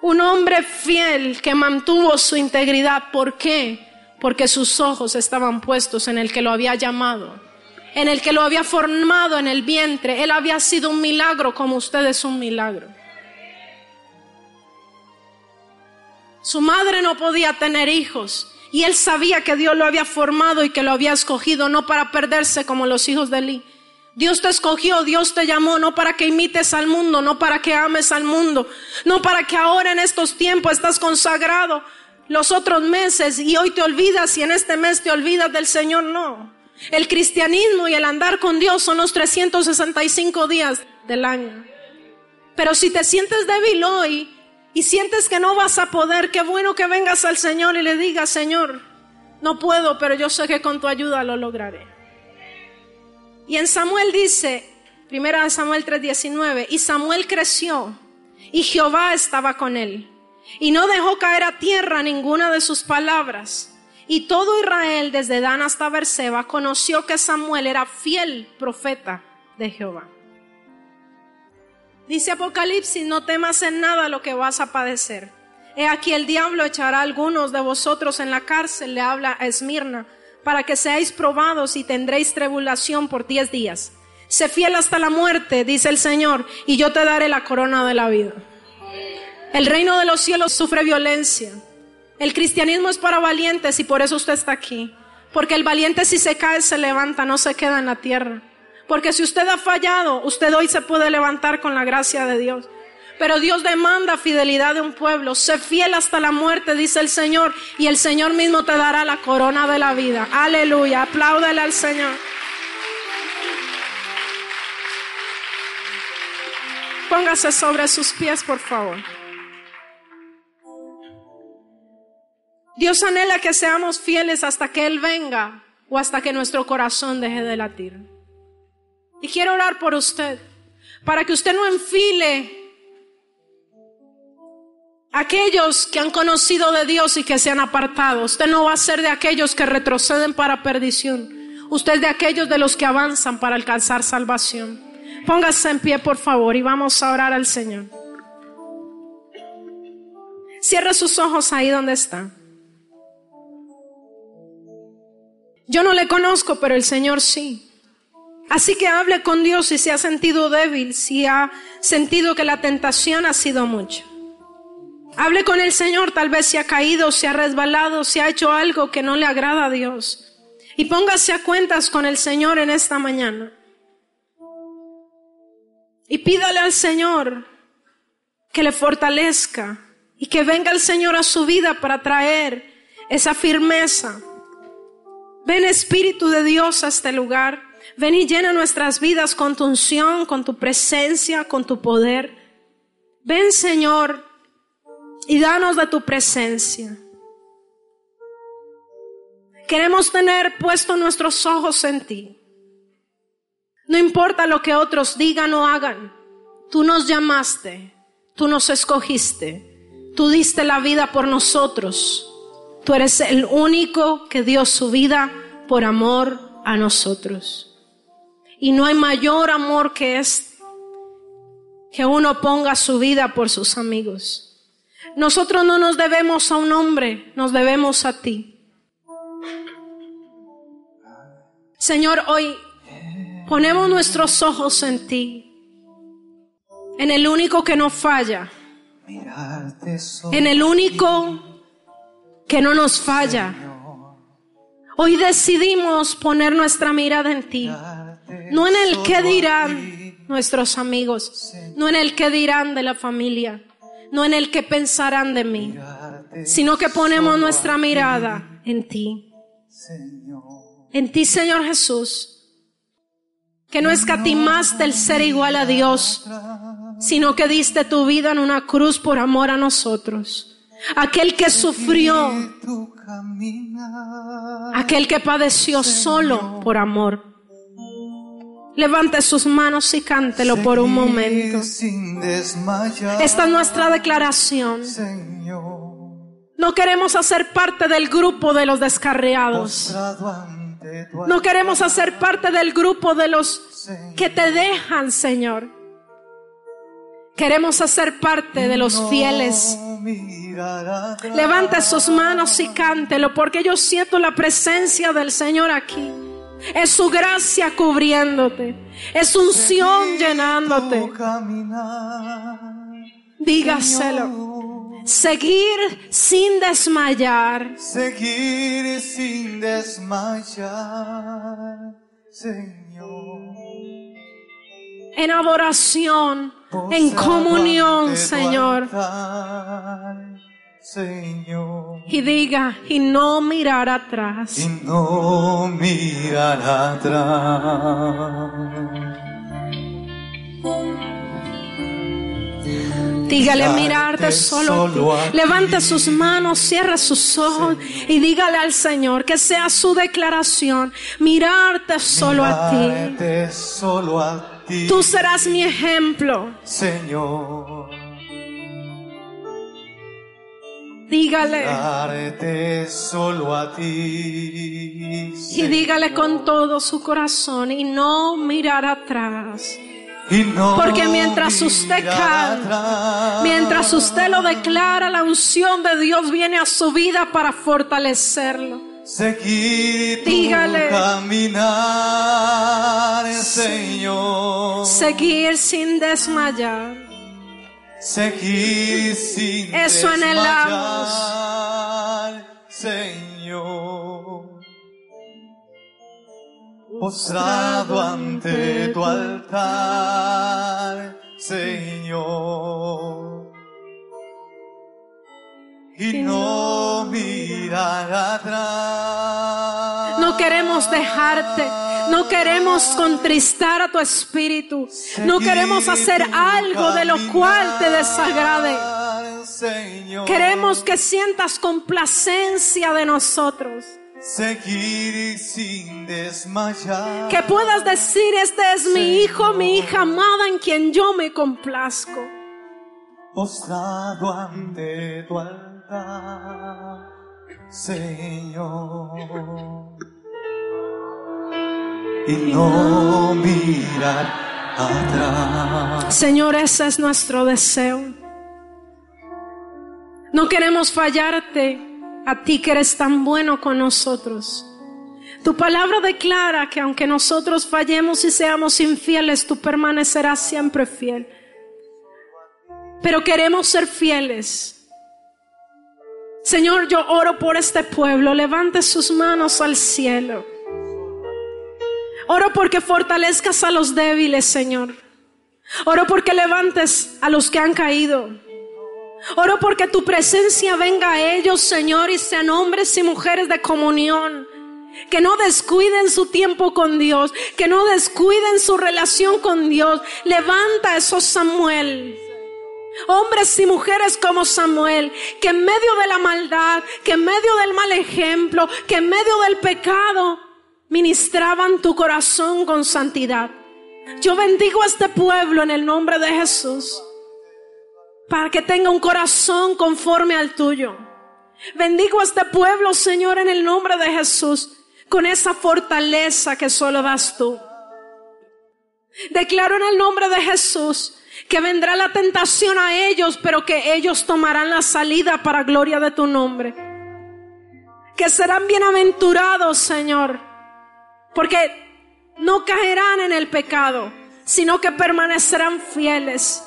Un hombre fiel que mantuvo su integridad. ¿Por qué? Porque sus ojos estaban puestos en el que lo había llamado, en el que lo había formado en el vientre. Él había sido un milagro como usted es un milagro. Su madre no podía tener hijos y él sabía que Dios lo había formado y que lo había escogido no para perderse como los hijos de Eli, Dios te escogió, Dios te llamó, no para que imites al mundo, no para que ames al mundo, no para que ahora en estos tiempos estás consagrado los otros meses y hoy te olvidas y en este mes te olvidas del Señor, no. El cristianismo y el andar con Dios son los 365 días del año. Pero si te sientes débil hoy y sientes que no vas a poder, qué bueno que vengas al Señor y le digas, Señor, no puedo, pero yo sé que con tu ayuda lo lograré. Y en Samuel dice, primera Samuel 3:19, y Samuel creció y Jehová estaba con él y no dejó caer a tierra ninguna de sus palabras. Y todo Israel, desde Dan hasta Berseba, conoció que Samuel era fiel profeta de Jehová. Dice Apocalipsis, no temas en nada lo que vas a padecer. He aquí el diablo echará a algunos de vosotros en la cárcel, le habla a Esmirna, para que seáis probados y tendréis tribulación por diez días. Sé fiel hasta la muerte, dice el Señor, y yo te daré la corona de la vida. El reino de los cielos sufre violencia. El cristianismo es para valientes y por eso usted está aquí. Porque el valiente si se cae se levanta, no se queda en la tierra. Porque si usted ha fallado, usted hoy se puede levantar con la gracia de Dios. Pero Dios demanda fidelidad de un pueblo. Sé fiel hasta la muerte, dice el Señor. Y el Señor mismo te dará la corona de la vida. Aleluya. Apláudele al Señor. Póngase sobre sus pies, por favor. Dios anhela que seamos fieles hasta que Él venga o hasta que nuestro corazón deje de latir. Y quiero orar por usted, para que usted no enfile aquellos que han conocido de Dios y que se han apartado. Usted no va a ser de aquellos que retroceden para perdición. Usted es de aquellos de los que avanzan para alcanzar salvación. Póngase en pie, por favor, y vamos a orar al Señor. Cierre sus ojos ahí donde está. Yo no le conozco, pero el Señor sí. Así que hable con Dios si se ha sentido débil, si ha sentido que la tentación ha sido mucha. Hable con el Señor, tal vez se ha caído, se ha resbalado, se ha hecho algo que no le agrada a Dios. Y póngase a cuentas con el Señor en esta mañana. Y pídale al Señor que le fortalezca y que venga el Señor a su vida para traer esa firmeza. Ven Espíritu de Dios a este lugar. Ven y llena nuestras vidas con tu unción, con tu presencia, con tu poder. Ven Señor y danos de tu presencia. Queremos tener puesto nuestros ojos en ti. No importa lo que otros digan o hagan. Tú nos llamaste, tú nos escogiste, tú diste la vida por nosotros. Tú eres el único que dio su vida por amor a nosotros. Y no hay mayor amor que es que uno ponga su vida por sus amigos. Nosotros no nos debemos a un hombre, nos debemos a ti. Señor, hoy ponemos nuestros ojos en ti, en el único que no falla, en el único que no nos falla. Hoy decidimos poner nuestra mirada en ti no en el que dirán nuestros amigos, no en el que dirán de la familia, no en el que pensarán de mí, sino que ponemos nuestra mirada en ti. En ti, Señor Jesús, que no escatimaste el ser igual a Dios, sino que diste tu vida en una cruz por amor a nosotros. Aquel que sufrió, aquel que padeció solo por amor. Levante sus manos y cántelo por un momento. Esta es nuestra declaración. No queremos hacer parte del grupo de los descarriados. No queremos hacer parte del grupo de los que te dejan, Señor. Queremos hacer parte de los fieles. Levante sus manos y cántelo porque yo siento la presencia del Señor aquí. Es su gracia cubriéndote. Es unción llenándote. Dígaselo. Seguir sin desmayar. Seguir sin desmayar, Señor. En adoración, en comunión, Señor. Señor. Y diga, y no mirar atrás. Y no mirar atrás. Dígale mirarte solo, a ti. Levante sus manos, cierra sus ojos y dígale al Señor que sea su declaración, mirarte solo a ti. Mirarte solo a ti. Tú serás mi ejemplo. Señor. Dígale solo a ti. y dígale con todo su corazón y no mirar atrás. y no Porque mientras usted canta, mientras usted lo declara, la unción de Dios viene a su vida para fortalecerlo. Seguir tu Dígale. caminar, Señor. Seguir sin desmayar. Seguir sin Eso anhelamos. Señor. Postrado ante tu altar, Señor. Y no mirar atrás. No queremos dejarte. No queremos contristar a tu espíritu. No queremos hacer algo de lo cual te desagrade. Señor. Queremos que sientas complacencia de nosotros. seguir sin desmayar. Que puedas decir, este es mi hijo, mi hija amada en quien yo me complazco. postrado ante tu Señor. Y no mirar atrás. Señor, ese es nuestro deseo. No queremos fallarte a ti que eres tan bueno con nosotros. Tu palabra declara que aunque nosotros fallemos y seamos infieles, tú permanecerás siempre fiel. Pero queremos ser fieles. Señor, yo oro por este pueblo. Levante sus manos al cielo. Oro porque fortalezcas a los débiles, Señor. Oro porque levantes a los que han caído. Oro porque tu presencia venga a ellos, Señor, y sean hombres y mujeres de comunión. Que no descuiden su tiempo con Dios, que no descuiden su relación con Dios. Levanta a esos Samuel. Hombres y mujeres como Samuel, que en medio de la maldad, que en medio del mal ejemplo, que en medio del pecado, ministraban tu corazón con santidad. Yo bendigo a este pueblo en el nombre de Jesús para que tenga un corazón conforme al tuyo. Bendigo a este pueblo, Señor, en el nombre de Jesús, con esa fortaleza que solo das tú. Declaro en el nombre de Jesús que vendrá la tentación a ellos, pero que ellos tomarán la salida para gloria de tu nombre. Que serán bienaventurados, Señor, porque no caerán en el pecado, sino que permanecerán fieles.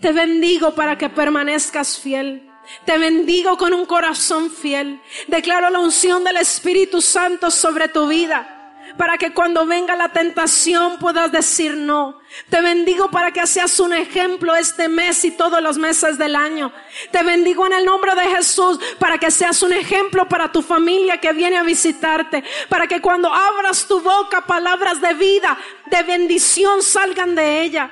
Te bendigo para que permanezcas fiel. Te bendigo con un corazón fiel. Declaro la unción del Espíritu Santo sobre tu vida. Para que cuando venga la tentación puedas decir no. Te bendigo para que seas un ejemplo este mes y todos los meses del año. Te bendigo en el nombre de Jesús para que seas un ejemplo para tu familia que viene a visitarte. Para que cuando abras tu boca palabras de vida, de bendición salgan de ella.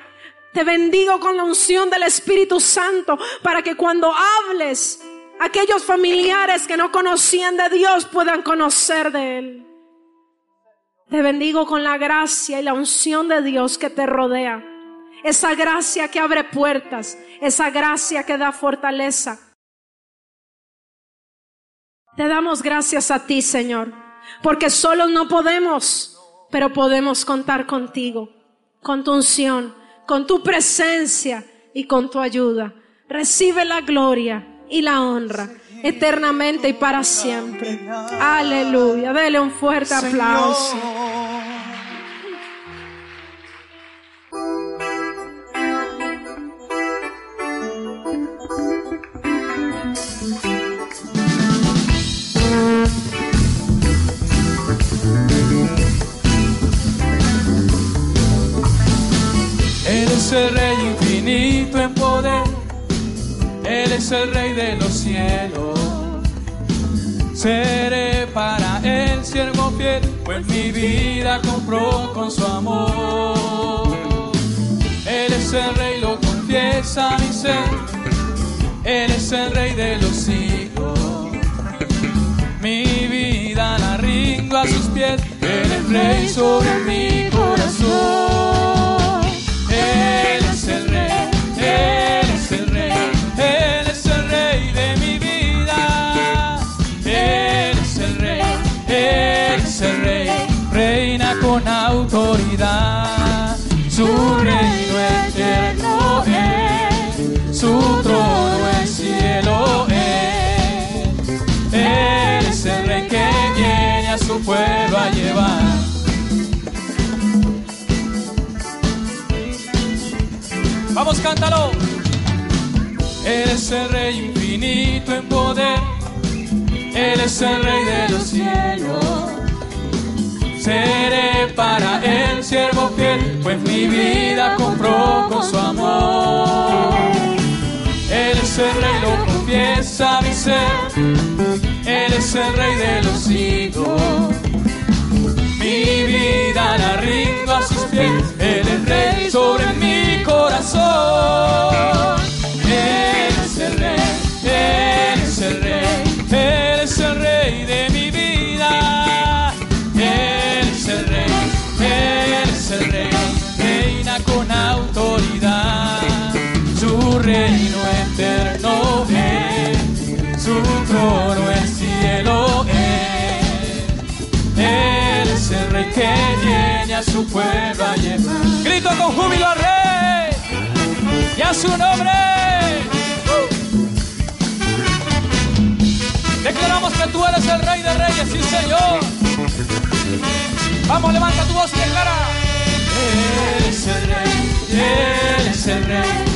Te bendigo con la unción del Espíritu Santo para que cuando hables, aquellos familiares que no conocían de Dios puedan conocer de Él. Te bendigo con la gracia y la unción de Dios que te rodea. Esa gracia que abre puertas, esa gracia que da fortaleza. Te damos gracias a ti, Señor, porque solos no podemos, pero podemos contar contigo, con tu unción con tu presencia y con tu ayuda. Recibe la gloria y la honra eternamente y para siempre. Aleluya. Dele un fuerte aplauso. Es el Rey de los cielos. Seré para Él siervo fiel, pues mi vida compró con su amor. Él es el Rey, lo confiesa mi ser, Él es el Rey de los hijos. Mi vida la rindo a sus pies, Él es Rey sobre mi corazón. Él es el rey, Él con autoridad. Su reino eterno es, su trono es cielo es. Él es el rey que viene a su pueblo a llevar. Vamos, cántalo. Eres el rey infinito en poder. Él es el rey de los cielos. Seré para él siervo fiel, pues mi vida compró con su amor. Él es el rey, lo confiesa mi ser. Él es el rey de los hijos. Mi vida la rindo a sus pies. Él es rey sobre mi corazón. Él es el rey, Él reino eterno es, su trono el cielo es. Él es el rey que viene a su pueblo. Grito con júbilo al rey y a su nombre. Declaramos que tú eres el rey de reyes, sí Señor. Vamos, levanta tu voz y declara. Él es el rey, Él es el rey,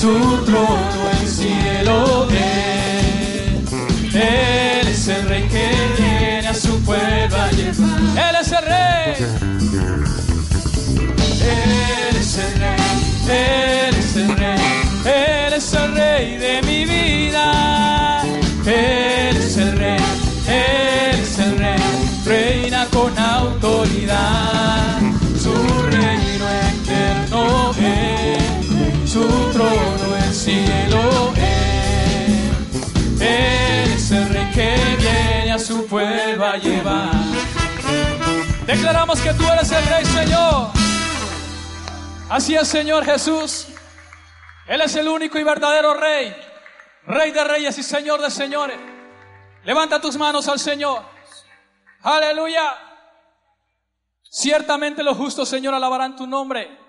su trono el cielo es. Él es el rey que viene a su pueblo. Él es el rey. Él es el rey, Él es el rey, Él es el rey de mi vida. Él es el rey, Él es el rey, reina con autoridad. Cielo es. Él es el rey que viene a su pueblo a llevar. Declaramos que tú eres el rey, Señor. Así es, Señor Jesús. Él es el único y verdadero rey. Rey de reyes y Señor de señores. Levanta tus manos al Señor. Aleluya. Ciertamente los justos, Señor, alabarán tu nombre.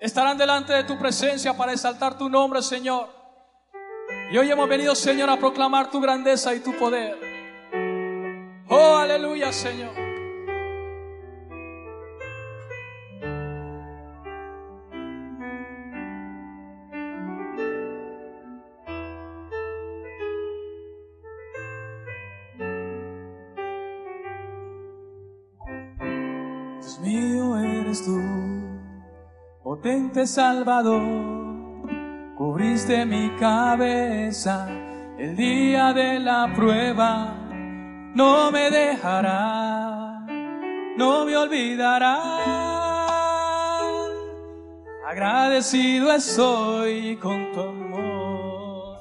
Estarán delante de tu presencia para exaltar tu nombre, Señor. Y hoy hemos venido, Señor, a proclamar tu grandeza y tu poder. Oh, aleluya, Señor. Potente Salvador, cubriste mi cabeza el día de la prueba, no me dejará, no me olvidará. Agradecido estoy con tu amor.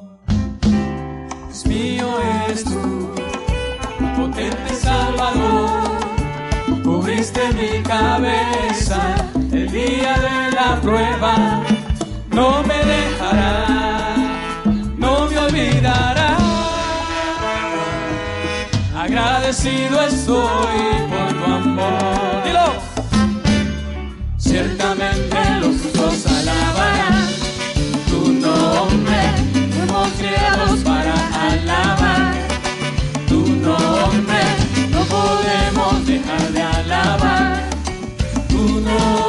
Dios mío eres tú, potente Salvador cubriste mi cabeza el día de la prueba, no me dejará, no me olvidará. Agradecido estoy por tu amor. Dilo. Ciertamente los justos alabarán tu nombre, fuimos creados para alabar tu nombre, no podemos dejar de alabar tu nombre,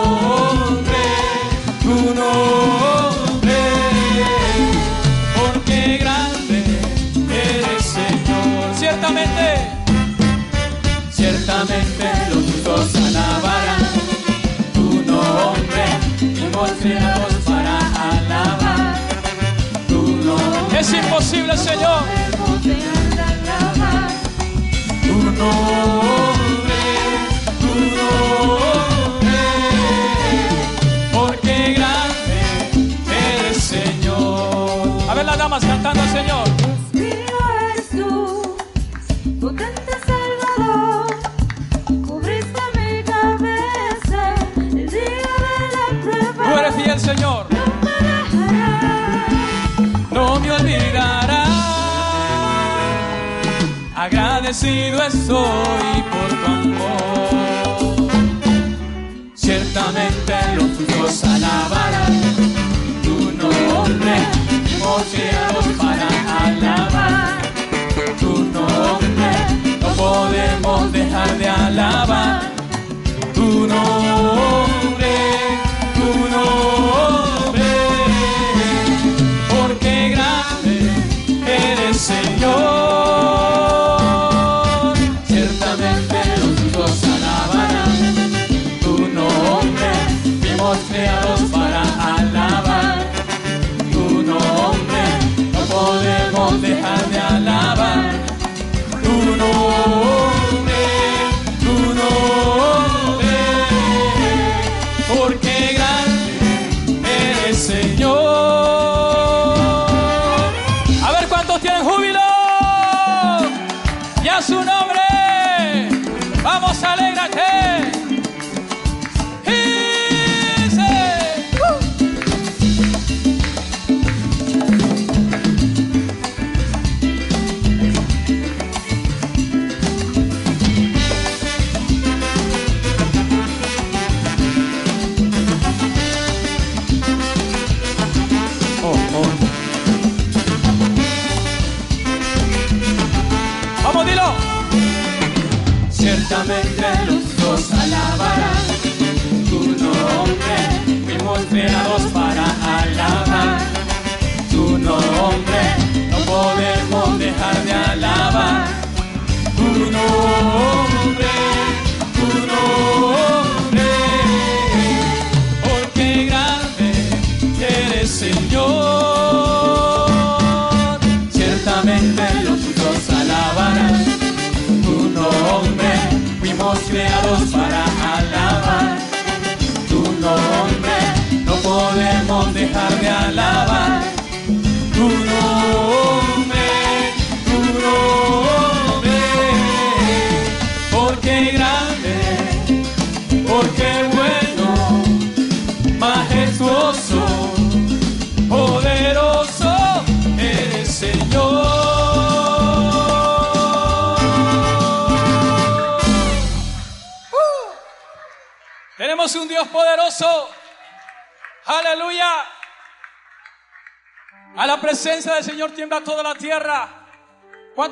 los justos alabarán tu nombre, fuimos creados para alabar tu nombre. Es imposible, Señor. Tu nombre, tu nombre, porque grande eres Señor. A ver las damas cantando Señor. vencido estoy por tu amor. Ciertamente los tuyos alabarán tu nombre, hemos para alabar tu nombre, no podemos dejar de alabar.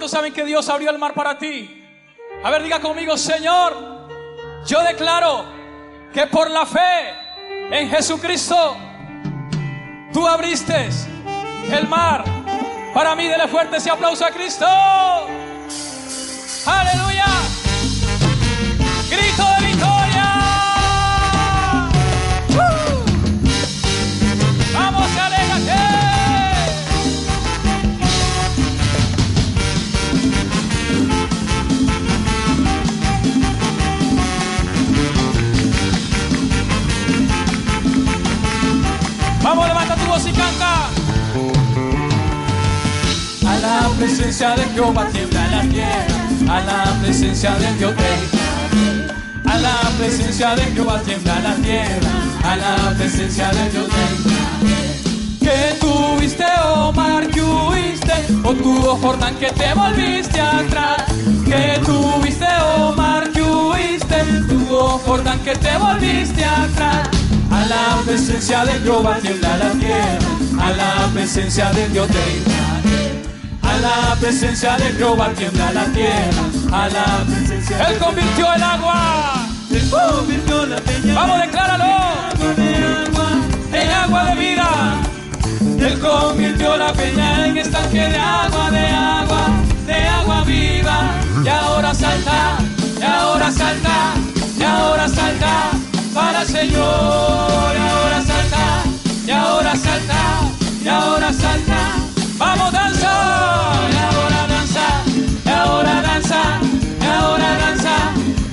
¿Cuántos saben que Dios abrió el mar para ti? A ver, diga conmigo, Señor, yo declaro que por la fe en Jesucristo, tú abriste el mar. Para mí, dele fuerte ese aplauso a Cristo. Aleluya. Presencia de Jehová tiembla la tierra. A la presencia de Dios rey. A la presencia de Jehová tiembla la tierra. A la presencia de Dios rey. Que tuviste, oh mar, que huiste, o tuvo Jordán que te volviste atrás. Que tuviste, oh mar, que huiste, tuvo Jordán que te volviste atrás. A la presencia de Jehová tiembla la tierra, a la presencia de Dios Israel. A la presencia de Jehová tiembla la tierra, a la presencia Él convirtió el agua. Él convirtió la peña. Vamos, decláralo. En agua de vida. Él convirtió la peña en estanque de agua, de agua, de agua viva. Y ahora salta, y ahora salta, y ahora salta para el Señor. Y ahora salta, y ahora salta, y ahora salta. Vamos, danza. Ahora danza, ahora danza, ahora danza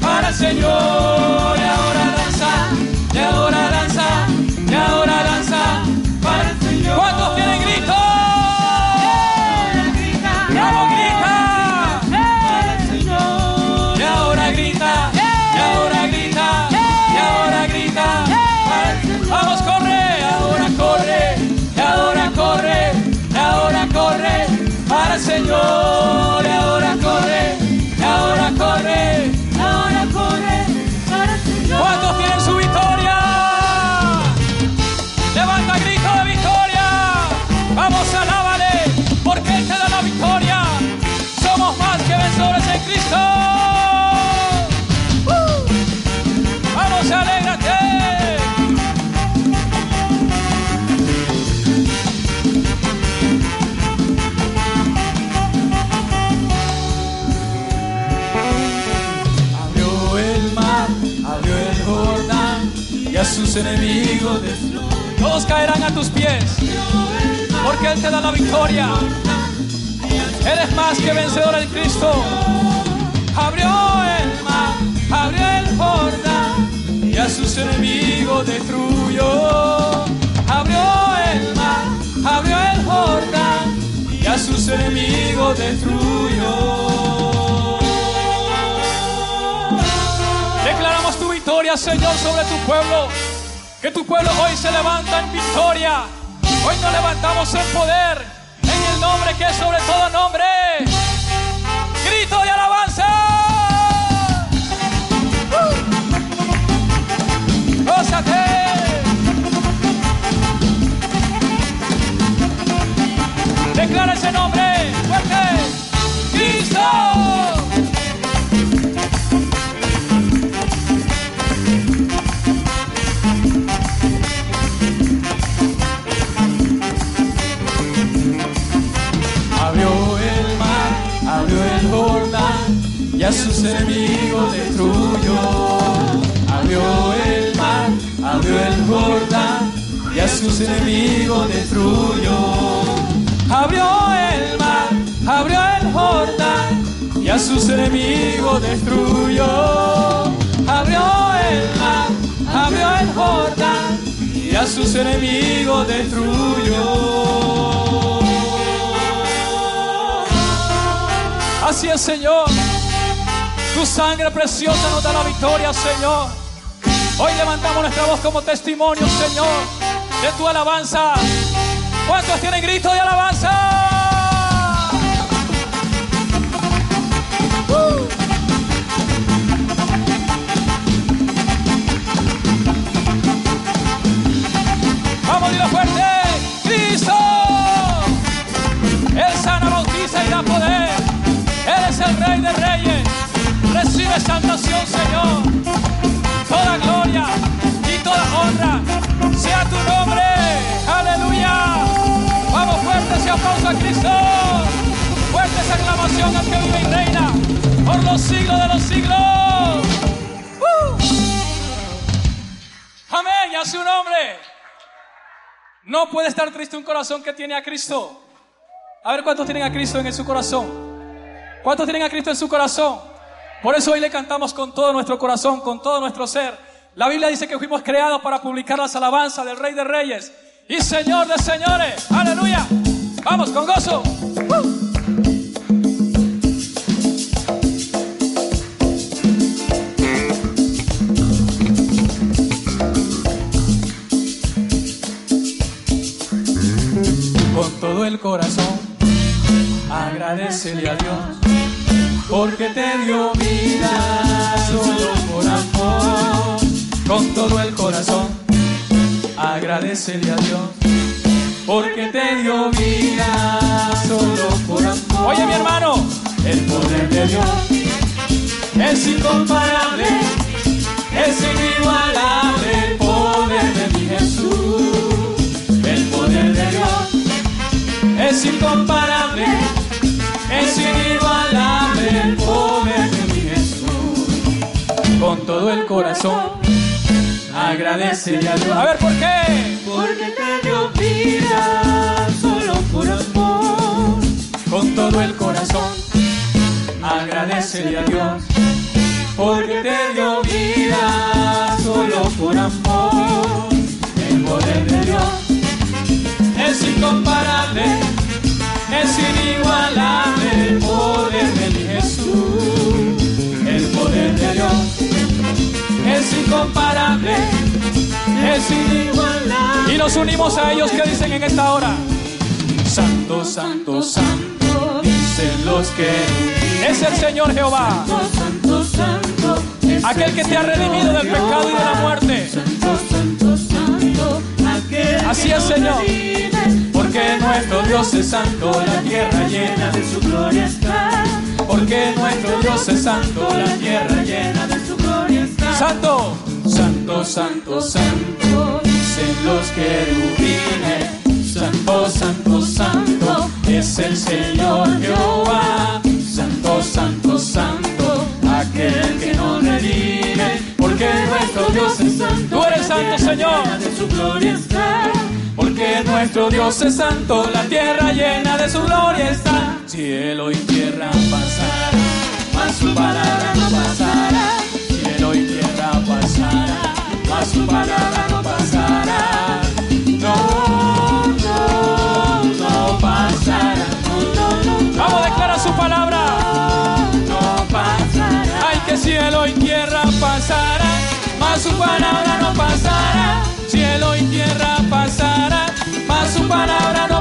para el Señor. Ahora danza, caerán a tus pies, porque Él te da la victoria. Eres más que vencedor en Cristo. Abrió el mar, abrió el Jordán y a sus enemigos destruyó. Abrió el mar, abrió el Jordán y a sus enemigos destruyó. Declaramos tu victoria, Señor, sobre tu pueblo. Que tu pueblo hoy se levanta en victoria. Hoy nos levantamos en poder. En el nombre que es sobre todo nombre. Grito de alabanza. ¡Uh! Declara ese nombre. Fuerte. Cristo. Y a sus enemigos destruyó. Abrió el mar, abrió el Jordán y a sus enemigos destruyó. Abrió el mar, abrió el Jordán y a sus enemigos destruyó. Así es, Señor. Tu sangre preciosa nos da la victoria, Señor. Levantamos nuestra voz como testimonio, Señor, de tu alabanza. ¿Cuántos tienen grito de alabanza? ¡Uh! Vamos, dilo fuerte. Cristo. Él sana, bautiza y da poder. Él es el Rey de Reyes. Recibe exaltación, Señor. Toda gloria y toda honra sea tu nombre. Aleluya. Vamos fuertes y aplausos a Cristo. Fuertes aclamación al que vive y reina por los siglos de los siglos. ¡Uh! Amén. Y a su nombre. No puede estar triste un corazón que tiene a Cristo. A ver cuántos tienen a Cristo en su corazón. ¿Cuántos tienen a Cristo en su corazón? Por eso hoy le cantamos con todo nuestro corazón, con todo nuestro ser. La Biblia dice que fuimos creados para publicar las alabanzas del Rey de Reyes y Señor de Señores. Aleluya. Vamos con gozo. Con todo el corazón, agradecele a Dios porque te dio vida solo por amor. Con todo el corazón, agradecele a Dios, porque te dio vida solo por amor. Oye mi hermano, el poder de Dios es incomparable, es inigualable el poder de mi Jesús. El poder de Dios es incomparable, todo el corazón, agradecele a Dios. A ver, ¿por qué? Porque te dio vida solo por amor. Con todo el corazón, agradecele a Dios. Porque te dio vida incomparable, es inigualable. Y nos unimos a ellos que dicen en esta hora: Santo, Santo, Santo, dicen los que es el Señor Jehová, Santo, santo, es aquel que te ha redimido del pecado y de la muerte. Santo, santo, santo, aquel Así es, Señor. Porque nuestro Dios es santo, la tierra llena de su gloria está. Porque nuestro Dios es santo, la tierra llena de su gloria está. Santo, santo, santo, santo, dicen los querubines. Santo, santo, santo, es el Señor Jehová. Santo, santo, santo, aquel que nos redime. Porque nuestro Dios es santo. Tú eres santo, Señor. de su gloria está. Porque nuestro Dios es santo, la tierra llena de su gloria está. Cielo y tierra pasará, mas su palabra no pasará. Cielo y tierra pasará, mas su palabra no pasará. No, no, no pasará. No, no, no. Vamos a declarar su palabra. No pasará. Ay, que cielo y tierra pasará, mas su palabra no pasará. Cielo y tierra pasará, mas su palabra no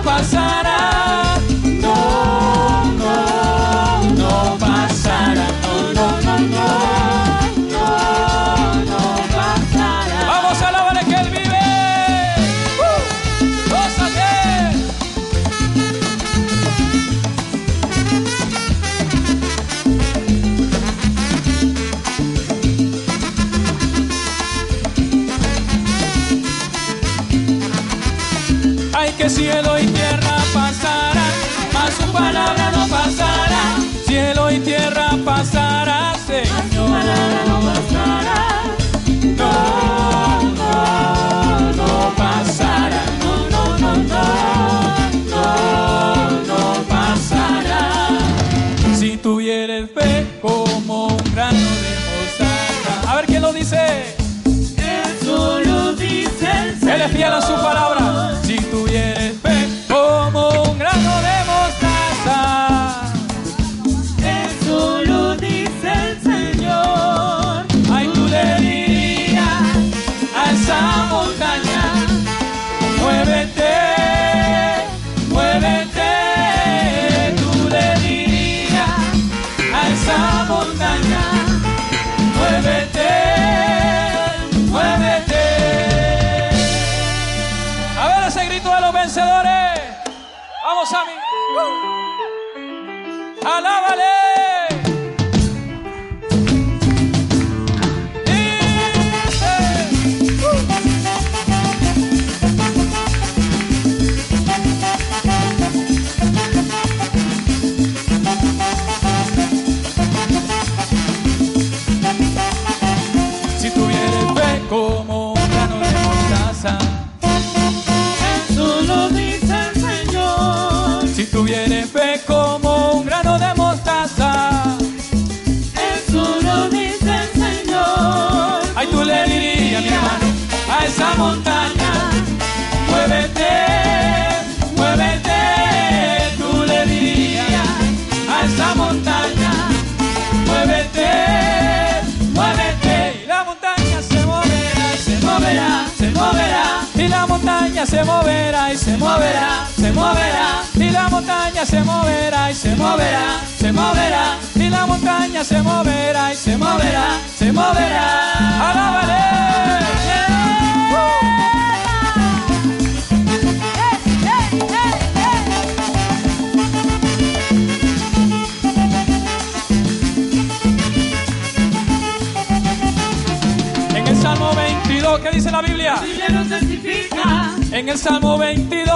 22, ¿qué dice la Biblia? La Biblia lo testifica. En el Salmo 22,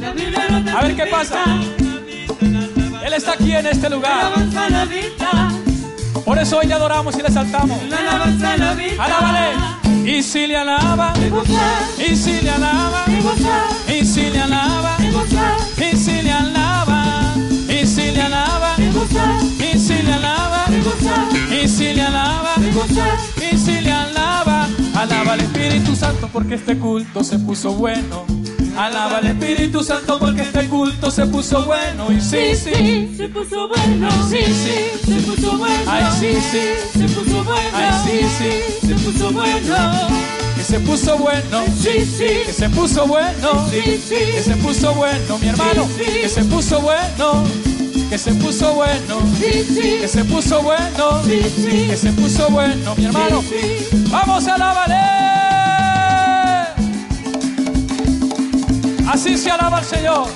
La Biblia lo testifica. A ver qué pasa. Él está aquí en este lugar. Por eso hoy le adoramos y le saltamos. Alábale. Y si le alaba, Y si le alaba, Y si le alaba, Y si le alaba, y si le alaba, Y si le alaba, y si le alaba, alaba, al Espíritu Santo porque este culto se puso bueno. Alaba al Espíritu Santo porque este culto se puso bueno. Y sí, sí, se puso bueno. Sí, sí. se puso bueno. Ay, sí, sí. se puso bueno. Ay, sí, sí. se puso bueno. que se puso bueno. Sí, sí. Que se puso bueno. Sí, sí. Que se puso bueno, mi hermano. Sí, sí. Que se puso bueno. Que se puso bueno. Sí, sí. Que se puso bueno. Sí, sí. Que se puso bueno, mi hermano. Sí, sí. Vamos a alabarle. Así se alaba al Señor.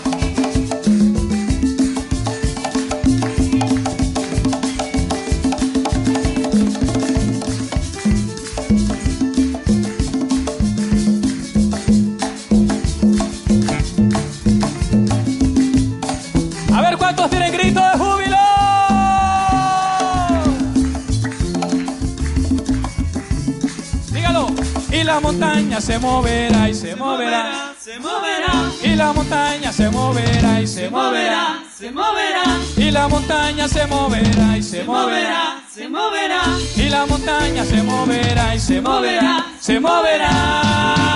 Montaña se moverá y se moverá. Se moverá. Y la montaña se moverá y se moverá. Se moverá. Y la montaña se moverá y se moverá. Se moverá. Y la montaña se moverá y se moverá. Se moverá.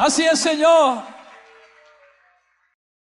Así es, Señor.